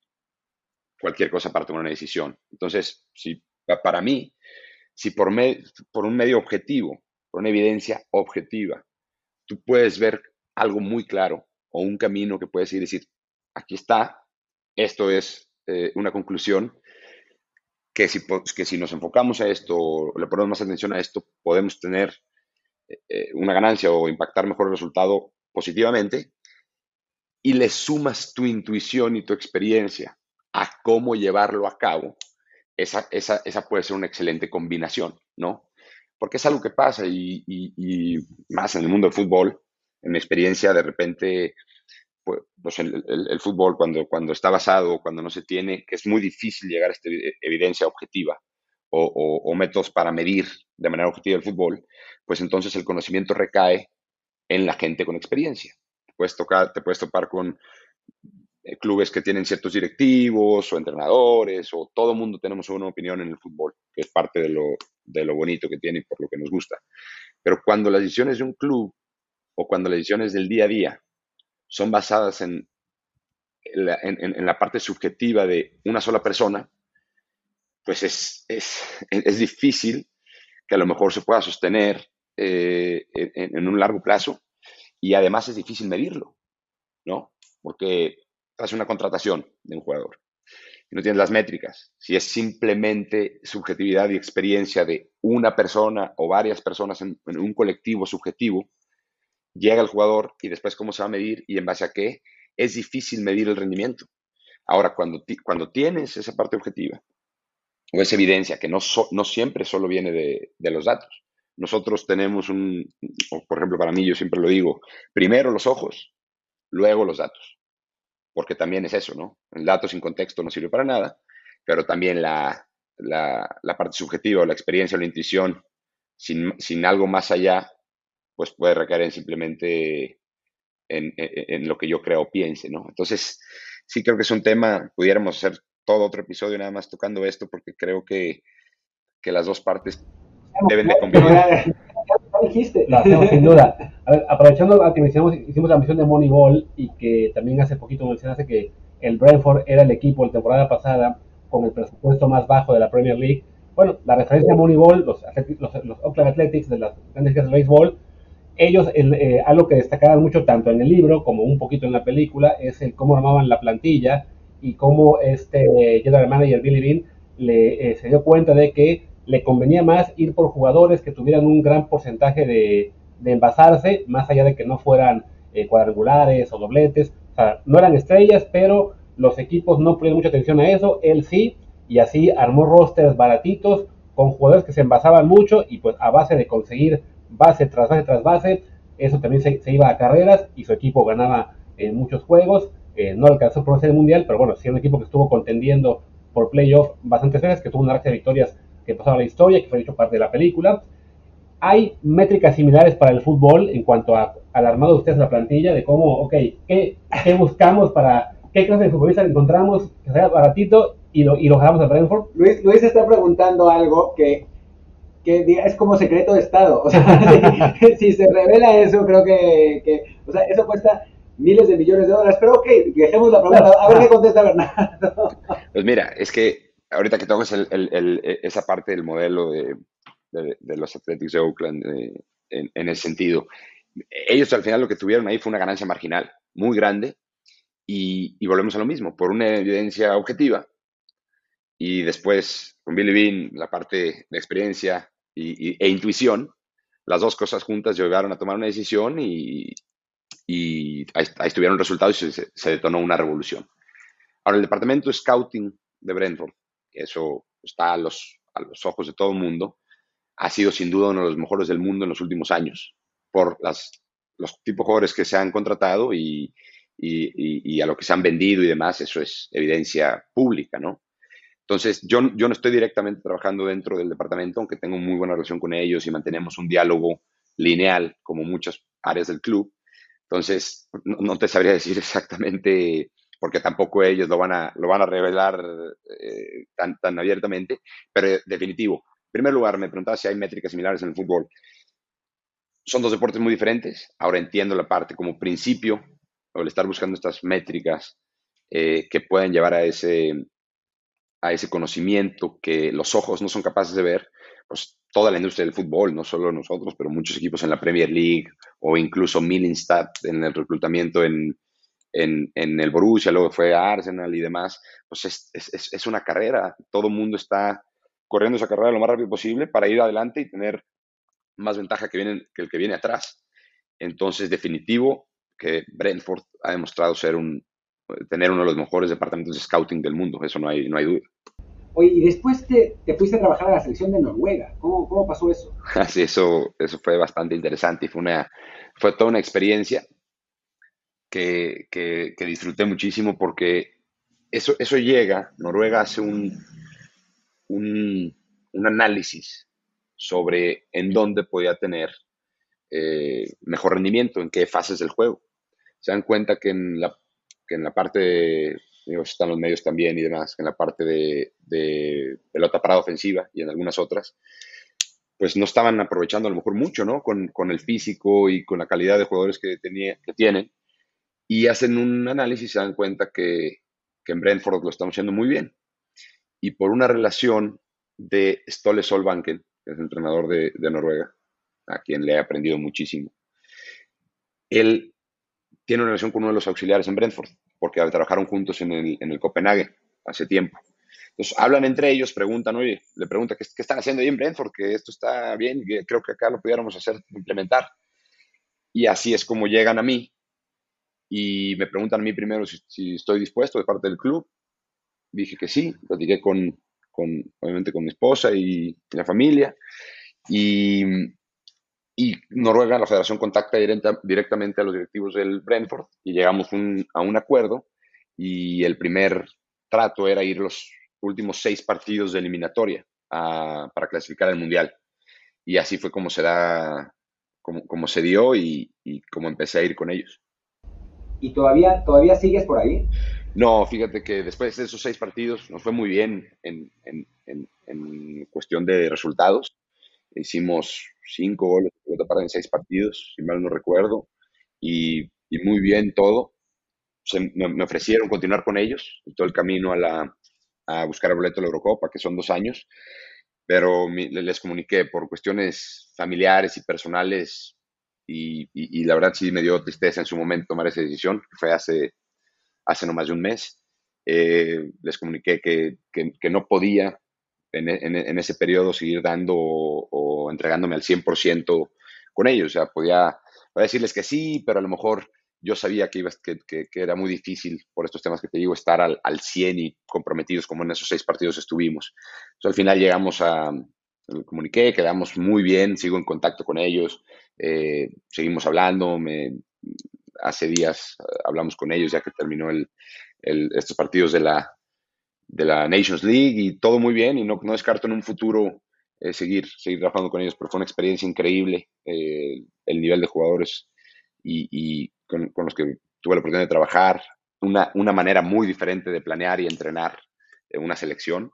cualquier cosa para tomar una decisión. Entonces, si para mí, si por, por un medio objetivo, por una evidencia objetiva, tú puedes ver algo muy claro o un camino que puedes ir y decir, aquí está, esto es eh, una conclusión que si, que si nos enfocamos a esto, le ponemos más atención a esto, podemos tener eh, eh, una ganancia o impactar mejor el resultado positivamente y le sumas tu intuición y tu experiencia a cómo llevarlo a cabo, esa, esa, esa puede ser una excelente combinación, ¿no? Porque es algo que pasa y, y más en el mundo del fútbol, en mi experiencia, de repente pues, el, fútbol cuando, cuando está basado, cuando no se tiene, que es muy difícil llegar a esta evidencia objetiva o, métodos para medir de manera objetiva el fútbol, pues entonces el conocimiento recae en la gente con experiencia. Te puedes, tocar, te puedes topar con eh, clubes que tienen ciertos directivos o entrenadores, o todo mundo tenemos una opinión en el fútbol, que es parte de lo, de lo bonito que tiene y por lo que nos gusta. Pero cuando las decisiones de un club o cuando las decisiones del día a día son basadas en la, en, la parte subjetiva de una sola persona, pues es, es, es, difícil que a lo mejor se pueda sostener eh, en, un largo plazo y además es difícil medirlo, ¿no? Porque hace una contratación de un jugador y no tienes las métricas. Si es simplemente subjetividad y experiencia de una persona o varias personas en un colectivo subjetivo, llega el jugador y después cómo se va a medir y en base a qué, es difícil medir el rendimiento. Ahora, cuando, cuando tienes esa parte objetiva o esa evidencia, que no, no siempre solo viene de, de, los datos. Nosotros tenemos un, por ejemplo, para mí yo siempre lo digo, primero los ojos, luego los datos, porque también es eso, ¿no? El dato sin contexto no sirve para nada, pero también la, la, parte subjetiva, la experiencia o la intuición, sin, sin algo más allá, pues puede recaer en simplemente en, lo que yo creo o piense, ¿no? Entonces, sí creo que es un tema, pudiéramos hacer todo otro episodio nada más tocando esto, porque creo que, las dos partes deben de convivir. Lo sin duda. aprovechando que hicimos, hicimos la misión de Moneyball y que también hace poquito mencionaste que el Brentford era el equipo la temporada pasada con el presupuesto más bajo de la Premier League. Bueno, la referencia a Moneyball, los, los, los Oakland Athletics de las grandes ligas de béisbol, ellos, eh, algo que destacaban mucho tanto en el libro como un poquito en la película, es el cómo armaban la plantilla y cómo este general manager Billy Bean le, eh, se dio cuenta de que le convenía más ir por jugadores que tuvieran un gran porcentaje de, envasarse, más allá de que no fueran eh, cuadrangulares o dobletes. O sea, no eran estrellas, pero los equipos no ponían mucha atención a eso, él sí, y así armó rosters baratitos con jugadores que se envasaban mucho y pues a base de conseguir base tras base tras base. Eso también se, iba a carreras y su equipo ganaba en muchos juegos. Eh, no alcanzó por el mundial, pero bueno, sí un equipo que estuvo contendiendo por playoff bastantes veces, que tuvo una racha de victorias que pasaba la historia, que fue hecho parte de la película. Hay métricas similares para el fútbol en cuanto a, al armado de ustedes la plantilla, de cómo, ok, ¿qué, qué buscamos para, qué clase de futbolistas encontramos que sea baratito y lo, y lo jalamos a Brentford? Luis, Luis está preguntando algo que que es como secreto de Estado. O sea, si, se revela eso, creo que, que, o sea, eso cuesta miles de millones de dólares. Pero ok, dejemos la pregunta. A ver qué contesta Bernardo. Pues mira, es que ahorita que tocas el, el, esa parte del modelo de, de, los Athletics de Oakland eh, en, en, ese sentido, ellos al final lo que tuvieron ahí fue una ganancia marginal muy grande y, y volvemos a lo mismo, por una evidencia objetiva y después con Billy Bean la parte de experiencia y, e intuición, las dos cosas juntas llegaron a tomar una decisión y, y ahí, estuvieron resultados y se, detonó una revolución. Ahora, el departamento de scouting de Brentford, eso está a los, a los ojos de todo el mundo, ha sido sin duda uno de los mejores del mundo en los últimos años, por los tipos de jugadores que se han contratado y, y, y, a lo que se han vendido y demás, eso es evidencia pública, ¿no? Entonces, yo, yo no estoy directamente trabajando dentro del departamento, aunque tengo muy buena relación con ellos y mantenemos un diálogo lineal, como muchas áreas del club. Entonces, no, te sabría decir exactamente, porque tampoco ellos lo van a, lo van a revelar eh, tan, tan abiertamente, pero definitivo. En primer lugar, me preguntaba si hay métricas similares en el fútbol. Son dos deportes muy diferentes. Ahora entiendo la parte como principio, o el estar buscando estas métricas eh, que pueden llevar a ese, a ese conocimiento que los ojos no son capaces de ver, pues toda la industria del fútbol, no solo nosotros, pero muchos equipos en la Premier League o incluso Millinstat en el reclutamiento en, en, el Borussia, luego fue Arsenal y demás, pues es, es, es una carrera. Todo el mundo está corriendo esa carrera lo más rápido posible para ir adelante y tener más ventaja que, viene, que el que viene atrás. Entonces, definitivo que Brentford ha demostrado ser un, tener uno de los mejores departamentos de scouting del mundo, eso no hay, no hay duda. Oye, y después te, te, fuiste a trabajar a la selección de Noruega. ¿Cómo, cómo pasó eso? Sí, eso, eso fue bastante interesante y fue, una, fue toda una experiencia que, que, disfruté muchísimo porque eso, eso llega, Noruega hace un, un, un análisis sobre en dónde podía tener eh, mejor rendimiento, en qué fases del juego. Se dan cuenta que en la, que en la parte están los medios también y demás, en la parte de, de pelota parada ofensiva y en algunas otras, pues no estaban aprovechando a lo mejor mucho, ¿no? Con, con el físico y con la calidad de jugadores que, tenía, que tienen. Y hacen un análisis y se dan cuenta que, que en Brentford lo estamos haciendo muy bien. Y por una relación de Stole Solbanken, que es entrenador de, de Noruega, a quien le he aprendido muchísimo, él tiene una relación con uno de los auxiliares en Brentford porque trabajaron juntos en el, en el Copenhague hace tiempo. Entonces hablan entre ellos, preguntan, oye, le pregunta ¿qué, qué están haciendo ahí en Brentford, que esto está bien, que creo que acá lo pudiéramos hacer, implementar. Y así es como llegan a mí y me preguntan a mí primero si, estoy dispuesto de parte del club. Dije que sí, platiqué con, con obviamente con mi esposa y, la familia. Y, y Noruega, la federación contacta directamente a los directivos del Brentford y llegamos a un acuerdo y el primer trato era ir los últimos seis partidos de eliminatoria para clasificar al Mundial. Y así fue como se da, como, como se dio y, y, como empecé a ir con ellos. ¿Y todavía, todavía sigues por ahí? No, fíjate que después de esos seis partidos nos fue muy bien en, en, en, en cuestión de resultados. Hicimos cinco goles en seis partidos, si mal no recuerdo, y, y muy bien todo. Se, me, ofrecieron continuar con ellos todo el camino a, la, a buscar el boleto de la Eurocopa, que son dos años, pero les comuniqué por cuestiones familiares y personales, y, y, y, la verdad sí me dio tristeza en su momento tomar esa decisión, que fue hace, hace no más de un mes. Eh, les comuniqué que, que, que no podía en, en, en, ese periodo seguir dando o, o entregándome al 100% con ellos. O sea, podía, podía, decirles que sí, pero a lo mejor yo sabía que, iba, que, que, que era muy difícil por estos temas que te digo, estar al, al 100 y comprometidos como en esos seis partidos estuvimos. Entonces, al final llegamos a, comuniqué, quedamos muy bien, sigo en contacto con ellos, eh, seguimos hablando, me, hace días hablamos con ellos ya que terminó el, el, estos partidos de la, de la Nations League y todo muy bien y no, no descarto en un futuro eh, seguir, seguir trabajando con ellos, pero fue una experiencia increíble eh, el nivel de jugadores y, con, los que tuve la oportunidad de trabajar, una, una manera muy diferente de planear y entrenar en una selección.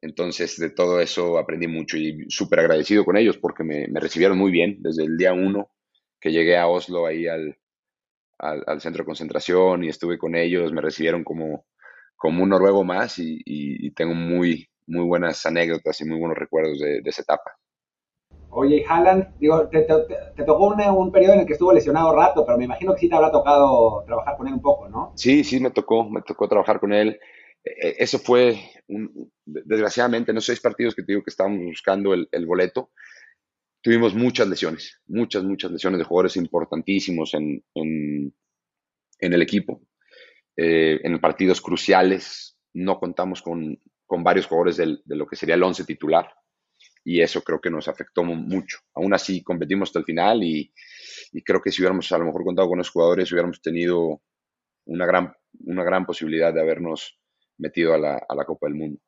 Entonces, de todo eso aprendí mucho y súper agradecido con ellos porque me, me, recibieron muy bien desde el día uno que llegué a Oslo ahí al, al, al, centro de concentración y estuve con ellos, me recibieron como, como un noruego más y, tengo muy, muy buenas anécdotas y muy buenos recuerdos de, esa etapa. Oye, Haaland, digo, te, tocó un, periodo en el que estuvo lesionado rato, pero me imagino que sí te habrá tocado trabajar con él un poco, ¿no? Sí, sí, me tocó, me tocó trabajar con él. E, e, eso fue, desgraciadamente, en los seis partidos que te digo que estábamos buscando el, boleto, tuvimos muchas lesiones, muchas, muchas lesiones de jugadores importantísimos en, en, el equipo. Eh, en partidos cruciales no contamos con, con varios jugadores de lo que sería el once titular y eso creo que nos afectó mucho. Aún así competimos hasta el final y, y, creo que si hubiéramos a lo mejor contado con los jugadores hubiéramos tenido una gran, una gran posibilidad de habernos metido a la, a la Copa del Mundo.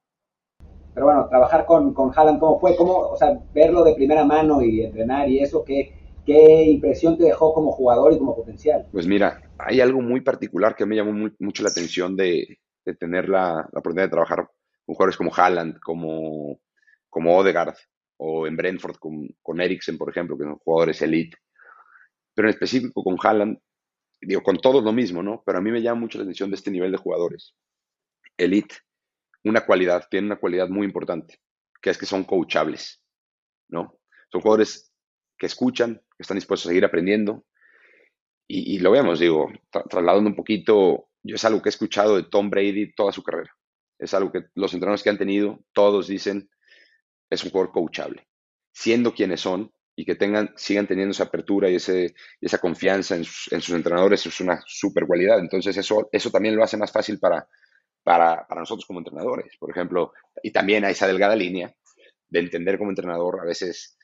Pero bueno, trabajar con, con Haaland, ¿cómo fue? ¿Cómo, o sea, verlo de primera mano y entrenar y eso, ¿qué, ¿qué impresión te dejó como jugador y como potencial? Pues mira, hay algo muy particular que me llamó mucho la atención de, tener la, oportunidad de trabajar con jugadores como Haaland, como, como Odegaard, o en Brentford con, con Eriksen, por ejemplo, que son jugadores elite. Pero en específico con Haaland, digo, con todos lo mismo, ¿no? Pero a mí me llama mucho la atención de este nivel de jugadores. Elite, una cualidad, tiene una cualidad muy importante, que es que son coachables, ¿no? Son jugadores que escuchan, que están dispuestos a seguir aprendiendo. Y, lo vemos, digo, trasladando un poquito, yo es algo que he escuchado de Tom Brady toda su carrera. Es algo que los entrenadores que han tenido, todos dicen, es un jugador coachable. Siendo quienes son, y que tengan, sigan teniendo esa apertura y, esa confianza en sus, en sus, entrenadores es una super cualidad. Entonces eso, eso también lo hace más fácil para, para, nosotros como entrenadores, por ejemplo, y también a esa delgada línea de entender como entrenador, a veces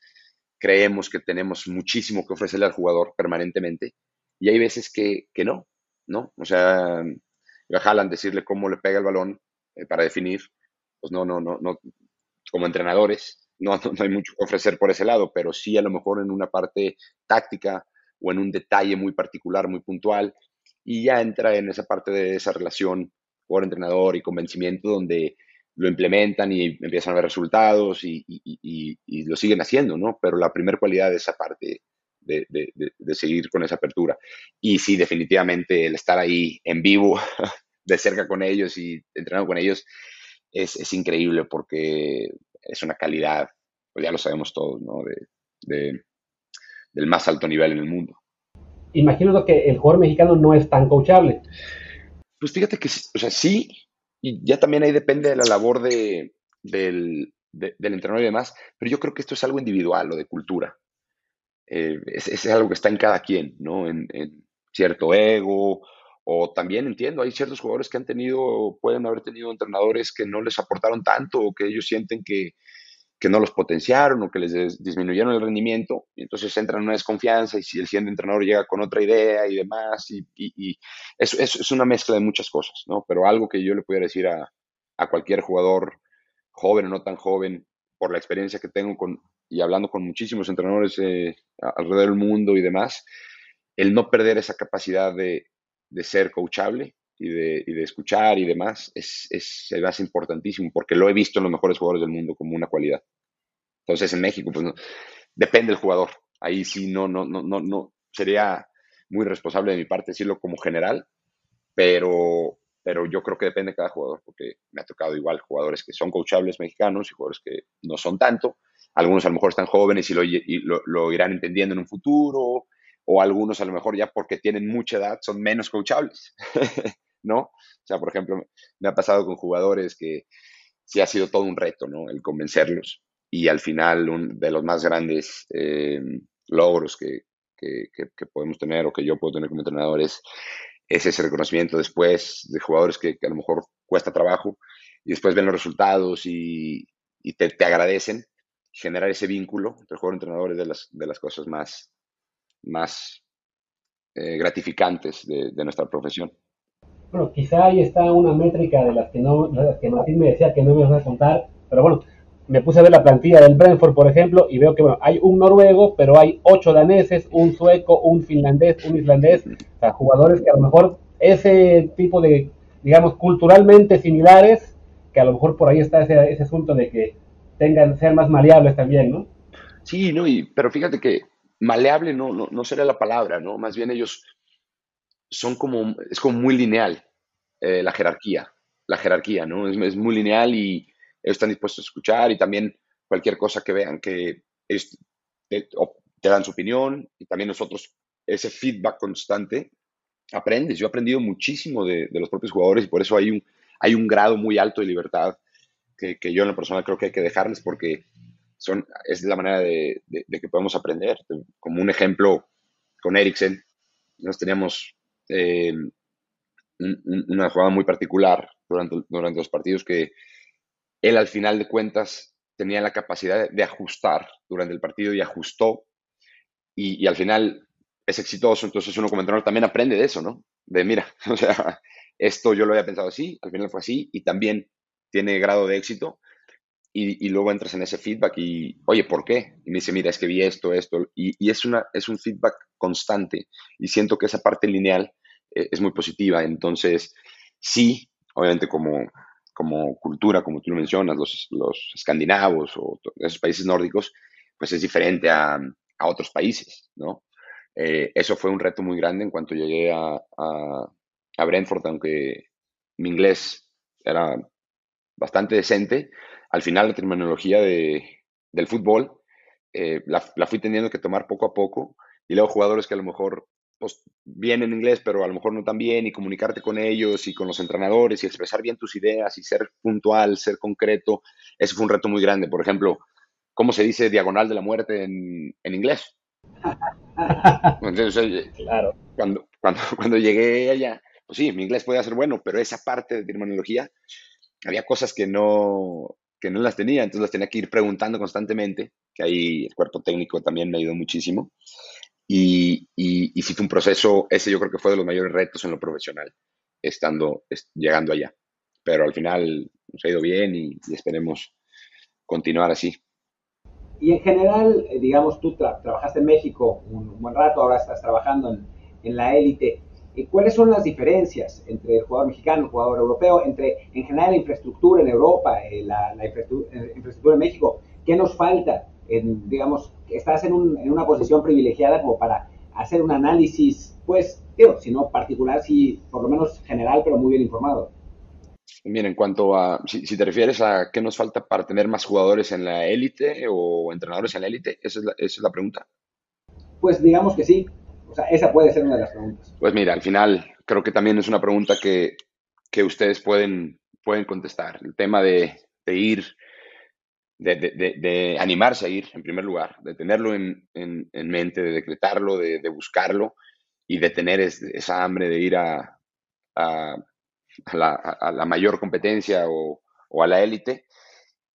creemos que tenemos muchísimo que ofrecerle al jugador permanentemente y hay veces que, que no, ¿no? O sea, a Jalan decirle cómo le pega el balón eh, para definir, pues no, no, no, no, como entrenadores, no, no, hay mucho que ofrecer por ese lado, pero sí a lo mejor en una parte táctica o en un detalle muy particular, muy puntual, y ya entra en esa parte de esa relación por entrenador y convencimiento donde lo implementan y empiezan a ver resultados y, lo siguen haciendo, ¿no? Pero la primera cualidad es esa parte de, de, seguir con esa apertura. Y sí, definitivamente el estar ahí en vivo, de cerca con ellos y entrenando con ellos, es, es increíble porque es una calidad, pues ya lo sabemos todos, ¿no? De, del más alto nivel en el mundo. Imagino que el jugador mexicano no es tan coachable. Pues fíjate que, o sea, sí, y ya también ahí depende de la labor de, del, del entrenador y demás, pero yo creo que esto es algo individual o de cultura. Eh, es, es, algo que está en cada quien, ¿no? En, en, cierto ego, o también entiendo, hay ciertos jugadores que han tenido, pueden haber tenido entrenadores que no les aportaron tanto, o que ellos sienten que, que no los potenciaron o que les disminuyeron el rendimiento, y entonces entran en una desconfianza y si el siguiente entrenador llega con otra idea y demás, y, y, es, es, una mezcla de muchas cosas, ¿no? Pero algo que yo le pudiera decir a, a cualquier jugador, joven o no tan joven, por la experiencia que tengo con, y hablando con muchísimos entrenadores eh, alrededor del mundo y demás, el no perder esa capacidad de, de ser coachable y de, y de, escuchar y demás es, es, es importantísimo porque lo he visto en los mejores jugadores del mundo como una cualidad. Entonces en México, pues depende del jugador. Ahí sí no, no, no, no, no sería muy responsable de mi parte decirlo como general, pero, pero yo creo que depende de cada jugador, porque me ha tocado igual jugadores que son coachables mexicanos y jugadores que no son tanto. Algunos a lo mejor están jóvenes y lo, y lo irán entendiendo en un futuro, o algunos a lo mejor ya porque tienen mucha edad son menos coachables, ¿no? O sea, por ejemplo, me ha pasado con jugadores que sí ha sido todo un reto, ¿no? El convencerlos y al final uno de los más grandes eh, logros que, que, podemos tener o que yo puedo tener como entrenador es, ese reconocimiento después de jugadores que, a lo mejor cuesta trabajo y después ven los resultados y, y te, te, agradecen, generar ese vínculo entre jugador y entrenador es de las, de las cosas más, más eh, gratificantes de, nuestra profesión. Bueno, quizá ahí está una métrica de las que, no, las que Martín me decía que no me iba a contar, pero bueno, me puse a ver la plantilla del Brentford, por ejemplo, y veo que bueno, hay un noruego, pero hay ocho daneses, un sueco, un finlandés, un islandés, o sea, jugadores que a lo mejor ese tipo de, digamos, culturalmente similares, que a lo mejor por ahí está ese, ese asunto de que tengan, sean más maleables también, ¿no? Sí, no, y, pero fíjate que maleable no, no, no sería la palabra, ¿no? Más bien ellos son como, es como muy lineal eh, la jerarquía. la jerarquía, ¿no? Es, es, muy lineal y ellos están dispuestos a escuchar y también cualquier cosa que vean que te, te, dan su opinión y también nosotros ese feedback constante aprendes. Yo he aprendido muchísimo de, de los propios jugadores y por eso hay un, hay un grado muy alto de libertad que, que yo en lo personal creo que hay que dejarles porque son, es la manera de, de, de que podemos aprender. Como un ejemplo con Eriksen, nos teníamos eh, una jugada muy particular durante, los partidos que él al final de cuentas tenía la capacidad de ajustar durante el partido y ajustó y, y, al final es exitoso, entonces uno como entrenador también aprende de eso, ¿no? De mira, o sea, esto yo lo había pensado así, al final fue así y también tiene grado de éxito y, y, luego entras en ese feedback y, oye, ¿por qué? Y me dice, mira, es que vi esto, esto, y, y es, una, es un feedback constante y siento que esa parte lineal eh, es muy positiva. Entonces, sí, obviamente como, como cultura, como tú lo mencionas, los, los escandinavos o esos países nórdicos, pues es diferente a, a otros países, ¿no? Eh, eso fue un reto muy grande en cuanto llegué a, a, a Brentford, aunque mi inglés era bastante decente, al final la terminología de, del fútbol eh, la, la, fui teniendo que tomar poco a poco y luego jugadores que a lo mejor pues, bien en inglés, pero a lo mejor no tan bien, y comunicarte con ellos y con los entrenadores y expresar bien tus ideas y ser puntual, ser concreto, eso fue un reto muy grande. Por ejemplo, ¿cómo se dice diagonal de la muerte en, en inglés? Entonces, claro. cuando, cuando, cuando llegué allá, pues sí, mi inglés podía ser bueno, pero esa parte de terminología, había cosas que no, que no las tenía, entonces las tenía que ir preguntando constantemente, que ahí el cuerpo técnico también me ayudó muchísimo. Y, y, y sí fue un proceso, ese yo creo que fue de los mayores retos en lo profesional, estando, llegando allá. Pero al final nos ha ido bien y, esperemos continuar así. Y en general, eh, digamos, tú tra trabajaste en México un, buen rato, ahora estás trabajando en, en la élite. ¿Cuáles son las diferencias entre el jugador mexicano el jugador europeo, entre en general la infraestructura en Europa, eh, la, la infraestructura, eh, infraestructura, en México? ¿Qué nos falta? En, digamos, estás en, un, en, una posición privilegiada como para hacer un análisis, pues, digo, si no particular, si por lo menos general, pero muy bien informado. Bien, en cuanto a, si, si, te refieres a qué nos falta para tener más jugadores en la élite o entrenadores en la élite, ¿esa, es la, ¿esa es la pregunta? Pues digamos que sí, sea, esa puede ser una de las preguntas. Pues mira, al final creo que también es una pregunta que, que ustedes pueden, pueden contestar. El tema de, de ir, de, de, animarse a ir, en primer lugar, de tenerlo en, en, en mente, de decretarlo, de, buscarlo y de tener es, esa hambre de ir a, a, a, la, a la, mayor competencia o, o a la élite,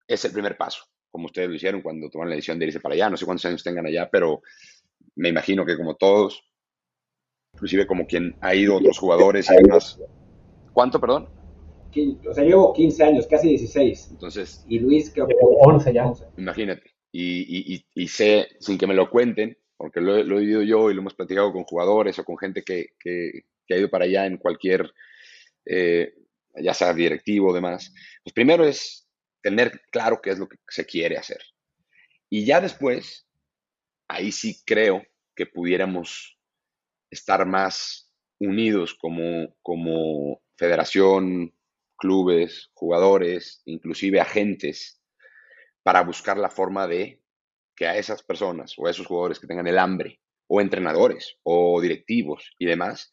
es el primer paso, como ustedes lo hicieron cuando tomaron la decisión de irse para allá. No sé cuántos años tengan allá, pero me imagino que como todos, inclusive como quien ha ido otros jugadores y demás. ¿Cuánto, perdón? O sea, llevo 15 años, casi 16. Entonces. Y Luis, creo que 11 ya. 11. Imagínate. Y, y, y, sé, sin que me lo cuenten, porque lo, lo, he vivido yo y lo hemos platicado con jugadores o con gente que, que, que ha ido para allá en cualquier, eh, ya sea directivo o demás. Pues primero es tener claro qué es lo que se quiere hacer. Y ya después, ahí sí creo que pudiéramos estar más unidos como, como federación, clubes, jugadores, inclusive agentes, para buscar la forma de que a esas personas o a esos jugadores que tengan el hambre, o entrenadores, o directivos y demás,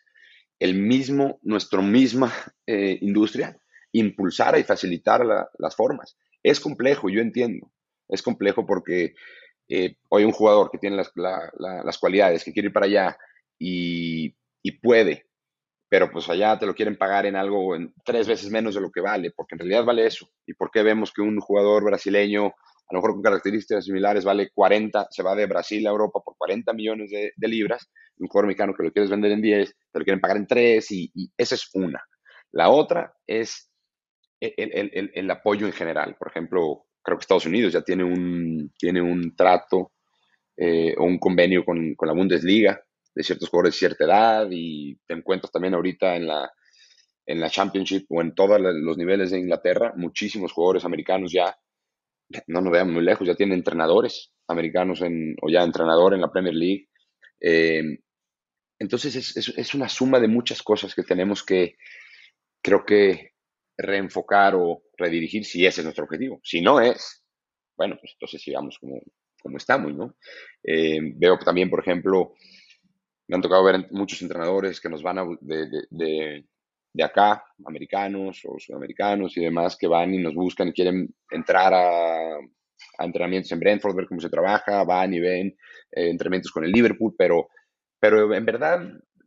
el mismo, nuestra misma eh, industria impulsara y facilitara la, las formas. Es complejo, yo entiendo. Es complejo porque eh, hoy un jugador que tiene las, la, la, las cualidades, que quiere ir para allá y, y, puede, pero pues allá te lo quieren pagar en algo en tres veces menos de lo que vale, porque en realidad vale eso. ¿Y por qué vemos que un jugador brasileño, a lo mejor con características similares, vale 40, se va de Brasil a Europa por 40 millones de, libras, un jugador mexicano que lo quieres vender en 10, te lo quieren pagar en 3 y, y esa es una. La otra es el, el, el, el, apoyo en general. Por ejemplo, creo que Estados Unidos ya tiene un, tiene un trato eh, o un convenio con, con, la Bundesliga de ciertos jugadores de cierta edad y te encuentras también ahorita en la, en la Championship o en todos los niveles de Inglaterra, muchísimos jugadores americanos ya, no nos veamos muy lejos, ya tienen entrenadores americanos en, o ya entrenador en la Premier League. Eh, entonces es, es, una suma de muchas cosas que tenemos que, creo que, reenfocar o redirigir si ese es nuestro objetivo. Si no es, bueno, pues entonces sigamos como, como estamos, ¿no? Eh, veo también, por ejemplo, me han tocado ver muchos entrenadores que nos van a, de, de, de, acá, americanos o sudamericanos y demás, que van y nos buscan y quieren entrar a, entrenamientos en Brentford, ver cómo se trabaja, van y ven eh, entrenamientos con el Liverpool, pero, pero en verdad,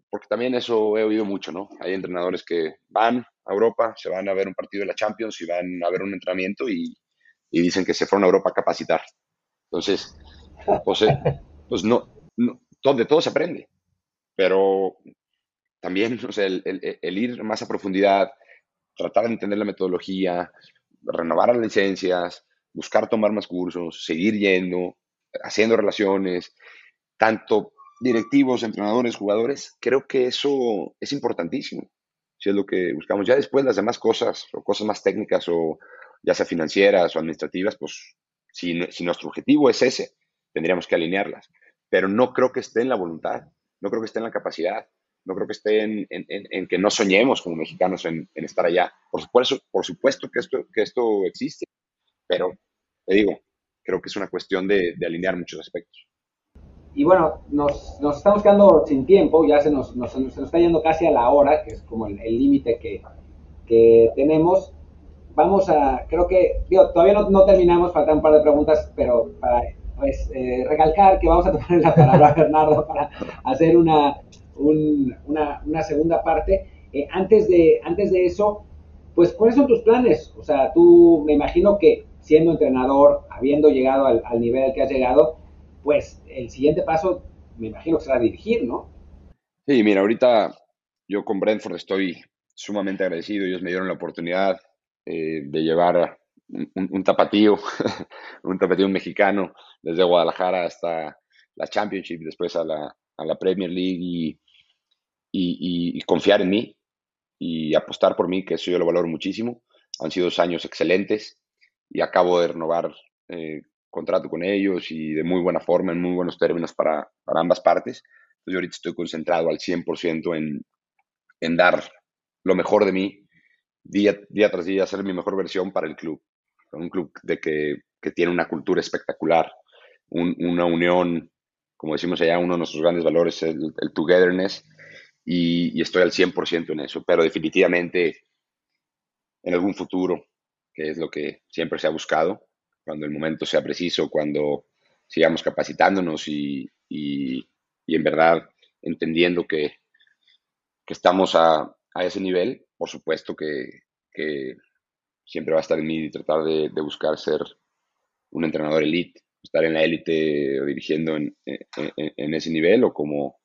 porque también eso he oído mucho, ¿no? Hay entrenadores que van a Europa, se van a ver un partido de la Champions y van a ver un entrenamiento y, y dicen que se fueron a Europa a capacitar. Entonces, pues, eh, pues no, no de todo se aprende, pero también o sea, el, ir más a profundidad, tratar de entender la metodología, renovar las licencias, buscar tomar más cursos, seguir yendo, haciendo relaciones, tanto directivos, entrenadores, jugadores, creo que eso es importantísimo. Si es lo que buscamos. Ya después las demás cosas, o cosas más técnicas, o ya sea financieras o administrativas, pues si nuestro objetivo es ese, tendríamos que alinearlas. Pero no creo que esté en la voluntad, no creo que esté en la capacidad, no creo que esté en, en, en que no soñemos como mexicanos en, estar allá. Por supuesto, por supuesto que, esto, que esto existe, pero te digo, creo que es una cuestión de, de alinear muchos aspectos. Y bueno, nos, nos, estamos quedando sin tiempo, ya se nos, nos, nos está yendo casi a la hora, que es como el límite que, que tenemos vamos a, creo que, digo, todavía no, no, terminamos, faltan un par de preguntas, pero para pues, eh, recalcar que vamos a tomar la palabra a Bernardo para hacer una, un, una, una, segunda parte. Eh, antes, de, antes de eso, pues, ¿cuáles son tus planes? O sea, tú me imagino que siendo entrenador, habiendo llegado al, al nivel al que has llegado, pues el siguiente paso me imagino que será dirigir, ¿no? Sí, mira, ahorita yo con Brentford estoy sumamente agradecido, ellos me dieron la oportunidad eh, de llevar un, un, tapatío, un tapatío mexicano desde Guadalajara hasta la Championship, después a la, a la Premier League y, confiar en mí y apostar por mí, que eso yo lo valoro muchísimo. Han sido dos años excelentes y acabo de renovar eh, contrato con ellos y de muy buena forma, en muy buenos términos para, para ambas partes. Entonces yo ahorita estoy concentrado al 100% en, en dar lo mejor de mí día, día tras día, hacer mi mejor versión para el club. Un club de que, que tiene una cultura espectacular, un, una unión, como decimos allá, uno de nuestros grandes valores es el, el togetherness y, y, estoy al 100% en eso, pero definitivamente en algún futuro, que es lo que siempre se ha buscado, cuando el momento sea preciso, cuando sigamos capacitándonos y, y, y en verdad entendiendo que, que estamos a, a, ese nivel, por supuesto que, que, siempre va a estar en mí tratar de, buscar ser un entrenador elite, estar en la élite o dirigiendo en, en, en, ese nivel o como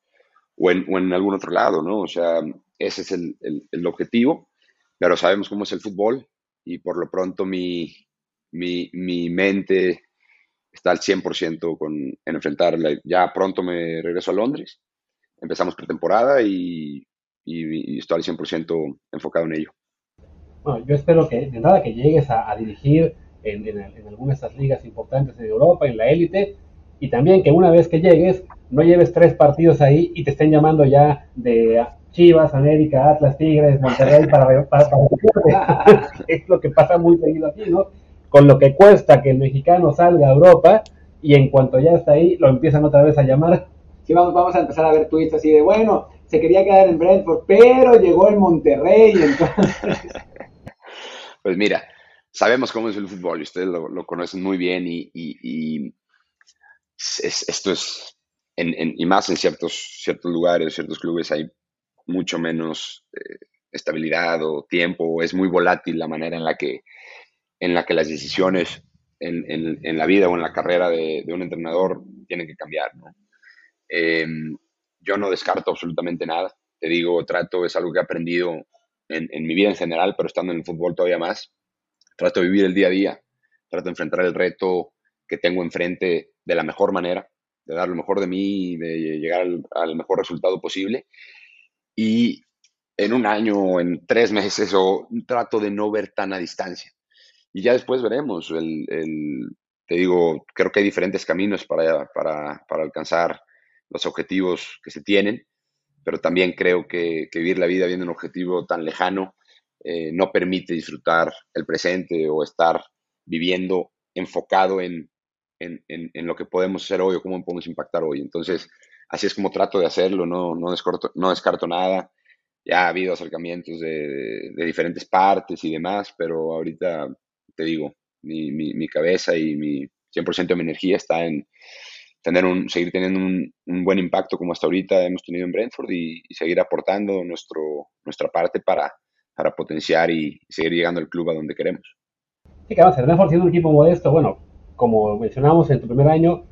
o en, o en, algún otro lado, ¿no? O sea, ese es el, el, el objetivo, pero sabemos cómo es el fútbol y por lo pronto mi, mi, mi mente está al 100% con, en enfrentarla. Ya pronto me regreso a Londres, empezamos pretemporada y, y, y estoy al 100% enfocado en ello. Bueno, yo espero que de nada que llegues a, a dirigir en, en, en, alguna de estas ligas importantes en Europa, en la élite, y también que una vez que llegues no lleves tres partidos ahí y te estén llamando ya de Chivas, América, Atlas, Tigres, Monterrey para, para, para es lo que pasa muy seguido aquí, ¿no? con lo que cuesta que el mexicano salga a Europa y en cuanto ya está ahí lo empiezan otra vez a llamar. Sí, vamos, vamos a empezar a ver tweets así de, bueno, se quería quedar en Brentford, pero llegó el Monterrey, entonces... Pues mira, sabemos cómo es el fútbol y ustedes lo, lo conocen muy bien y, y, y es, esto es, en, en, y más en ciertos, ciertos lugares, ciertos clubes hay mucho menos eh, estabilidad o tiempo, es muy volátil la manera en la que en la que las decisiones en, en, en la vida o en la carrera de, de, un entrenador tienen que cambiar. ¿no? Eh, yo no descarto absolutamente nada. Te digo, trato, es algo que he aprendido en, en, mi vida en general, pero estando en el fútbol todavía más. Trato de vivir el día a día, trato de enfrentar el reto que tengo enfrente de la mejor manera, de dar lo mejor de mí de llegar al, al mejor resultado posible. Y en un año, en tres meses, o trato de no ver tan a distancia y ya después veremos. El, el, te digo, creo que hay diferentes caminos para, para, para, alcanzar los objetivos que se tienen, pero también creo que, que, vivir la vida viendo un objetivo tan lejano eh, no permite disfrutar el presente o estar viviendo enfocado en, en, lo que podemos hacer hoy o cómo podemos impactar hoy. Entonces, así es como trato de hacerlo, no, no, descarto, no descarto nada. Ya ha habido acercamientos de, de, diferentes partes y demás, pero ahorita te digo, mi, mi, mi cabeza y mi 100% de mi energía está en tener un, seguir teniendo un, un, buen impacto como hasta ahorita hemos tenido en Brentford y, seguir aportando nuestro, nuestra parte para, para potenciar y seguir llegando al club a donde queremos. Sí, el Brentford siendo un equipo modesto, bueno, como mencionamos en tu primer año,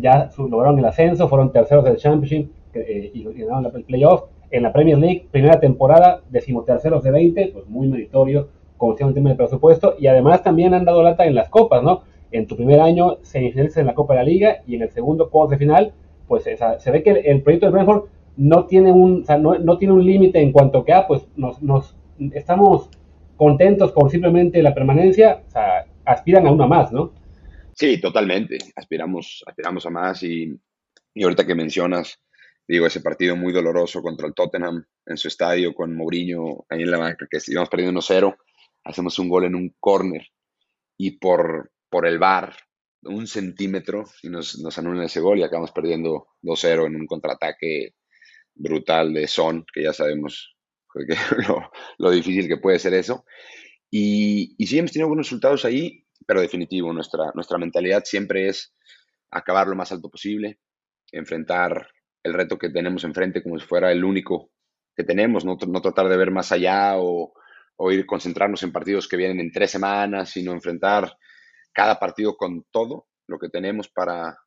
ya lograron el ascenso, fueron terceros del Championship eh, y ganaron el playoff. En la Premier League, primera temporada, decimoterceros de 20, pues muy meritorio, como sea un tema de presupuesto, y además también han dado lata en las copas, ¿no? En tu primer año, semifinales en la Copa de la Liga, y en el segundo cuarto de final, pues se ve que el, proyecto de Brentford no tiene un, no, tiene un límite en cuanto que, ah, pues nos, nos estamos contentos con simplemente la permanencia, o sea, aspiran a una más, ¿no? Sí, totalmente. Aspiramos, aspiramos a más y, y ahorita que mencionas, digo, ese partido muy doloroso contra el Tottenham en su estadio con Mourinho ahí en la banca, que íbamos perdiendo 1-0, hacemos un gol en un córner y por, por el bar, un centímetro, y nos, nos anulan ese gol y acabamos perdiendo 2-0 en un contraataque brutal de Son, que ya sabemos lo, lo, difícil que puede ser eso. Y, y sí, hemos tenido buenos resultados ahí, pero definitivo, nuestra, nuestra mentalidad siempre es acabar lo más alto posible, enfrentar el reto que tenemos enfrente como si fuera el único que tenemos, no, no tratar de ver más allá o, o, ir concentrarnos en partidos que vienen en tres semanas, sino enfrentar cada partido con todo lo que tenemos para,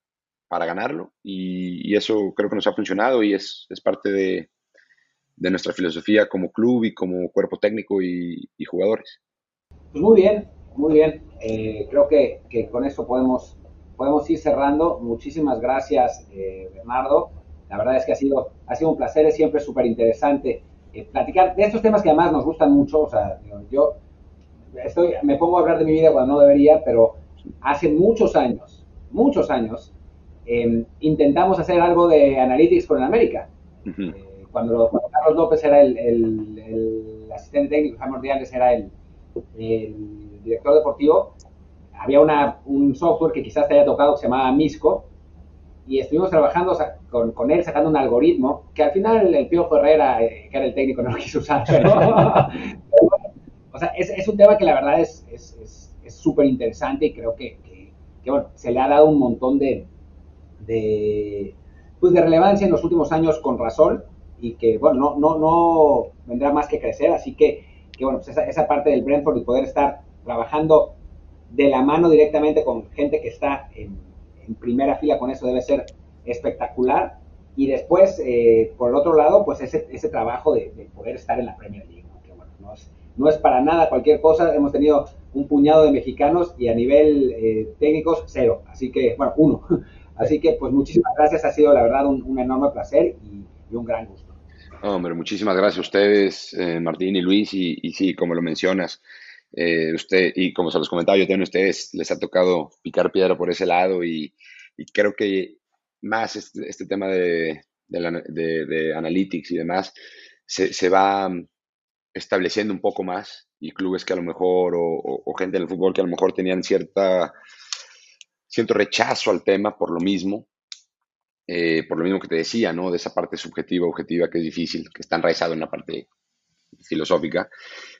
para ganarlo. Y, eso creo que nos ha funcionado y es, es parte de, de, nuestra filosofía como club y como cuerpo técnico y, y jugadores. Pues muy bien, muy bien, eh, creo que, que, con eso podemos, podemos ir cerrando. Muchísimas gracias, eh, Bernardo. La verdad es que ha sido, ha sido un placer, es siempre súper interesante eh, platicar de estos temas que además nos gustan mucho. O sea, yo estoy, me pongo a hablar de mi vida cuando no debería, pero hace muchos años, muchos años, em, intentamos hacer algo de analytics con el América. cuando, Carlos López era el, el, asistente técnico, Jaime Ordiales era el, el director deportivo, había una, un software que quizás te haya tocado que se llamaba Misco, y estuvimos trabajando con, con, él sacando un algoritmo que al final el Piojo Herrera, eh, que era el técnico, no lo quiso usar. o sea, es, es, un tema que la verdad es súper es, interesante y creo que, que, bueno, se le ha dado un montón de, de, pues de relevancia en los últimos años con razón y que, bueno, no, no, no vendrá más que crecer. Así que, que bueno, pues esa, esa parte del Brentford y poder estar trabajando de la mano directamente con gente que está en, primera fila con eso debe ser espectacular. Y después, eh, por el otro lado, pues ese, ese trabajo de, poder estar en la Premier League, que bueno, no es, no es para nada cualquier cosa. Hemos tenido un puñado de mexicanos y a nivel eh, técnicos, cero. Así que, bueno, uno. Así que, pues muchísimas gracias. Ha sido, la verdad, un, enorme placer y, un gran gusto. Hombre, muchísimas gracias a ustedes, eh, Martín y Luis. Y, sí, como lo mencionas, eh, usted, y como se los comentaba yo también ustedes, les ha tocado picar piedra por ese lado y, creo que más este, este tema de, de, analytics y demás se, va estableciendo un poco más y clubes que a lo mejor, o, gente en el fútbol que a lo mejor tenían cierta, cierto rechazo al tema por lo mismo, eh, por lo mismo que te decía, ¿no? De esa parte subjetiva, objetiva, que es difícil, que está enraizado en la parte filosófica,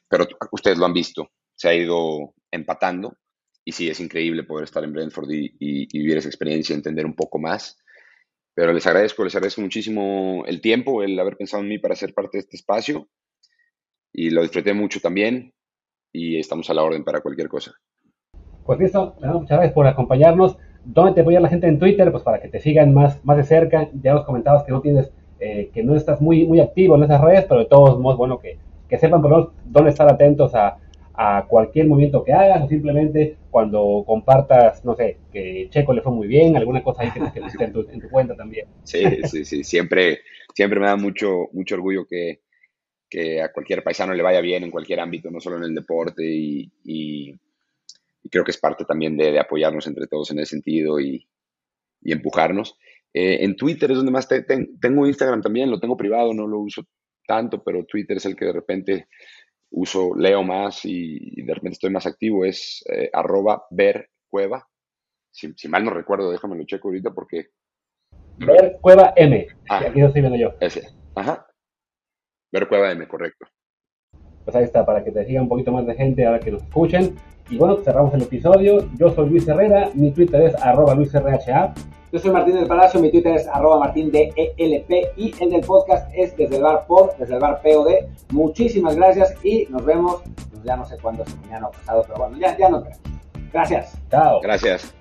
pero ustedes lo han visto se ha ido empatando. Y sí, es increíble poder estar en Brentford y, vivir esa experiencia, entender un poco más. Pero les agradezco, les agradezco muchísimo el tiempo, el haber pensado en mí para ser parte de este espacio. Y lo disfruté mucho también. Y estamos a la orden para cualquier cosa. Pues listo, muchas gracias por acompañarnos. ¿Dónde te apoya la gente en Twitter? Pues para que te sigan más, más de cerca. Ya nos comentabas que no tienes, eh, que no estás muy, muy activo en esas redes, pero de todos modos, bueno, que, que sepan por lo dónde estar atentos a, a cualquier movimiento que hagas o simplemente cuando compartas, no sé, que Checo le fue muy bien, alguna cosa ahí que, que en, tu, en tu cuenta también. Sí, sí, sí, siempre, siempre me da mucho, mucho orgullo que, que a cualquier paisano le vaya bien en cualquier ámbito, no solo en el deporte y, y, creo que es parte también de, apoyarnos entre todos en ese sentido y, y empujarnos. Eh, en Twitter es donde más tengo Instagram también, lo tengo privado, no lo uso tanto, pero Twitter es el que de repente uso, leo más y, de repente estoy más activo es eh, arroba vercueva. Si, si, mal no recuerdo, déjame lo checo ahorita porque... Ver Cueva M. Ah, aquí lo estoy viendo yo. Ese. Ajá. Ver Cueva M, correcto. Pues ahí está, para que te siga un poquito más de gente ahora que nos escuchen. Y bueno, cerramos el episodio. Yo soy Luis Herrera, mi Twitter es arroba luisrha. Yo soy Martín del Palacio, mi Twitter es arroba martindelp y el del podcast es desde el bar pod, desde el bar POD. Muchísimas gracias y nos vemos, pues ya no sé cuándo es mañana o pasado, pero bueno, ya, ya nos vemos. Gracias. Chao. Gracias.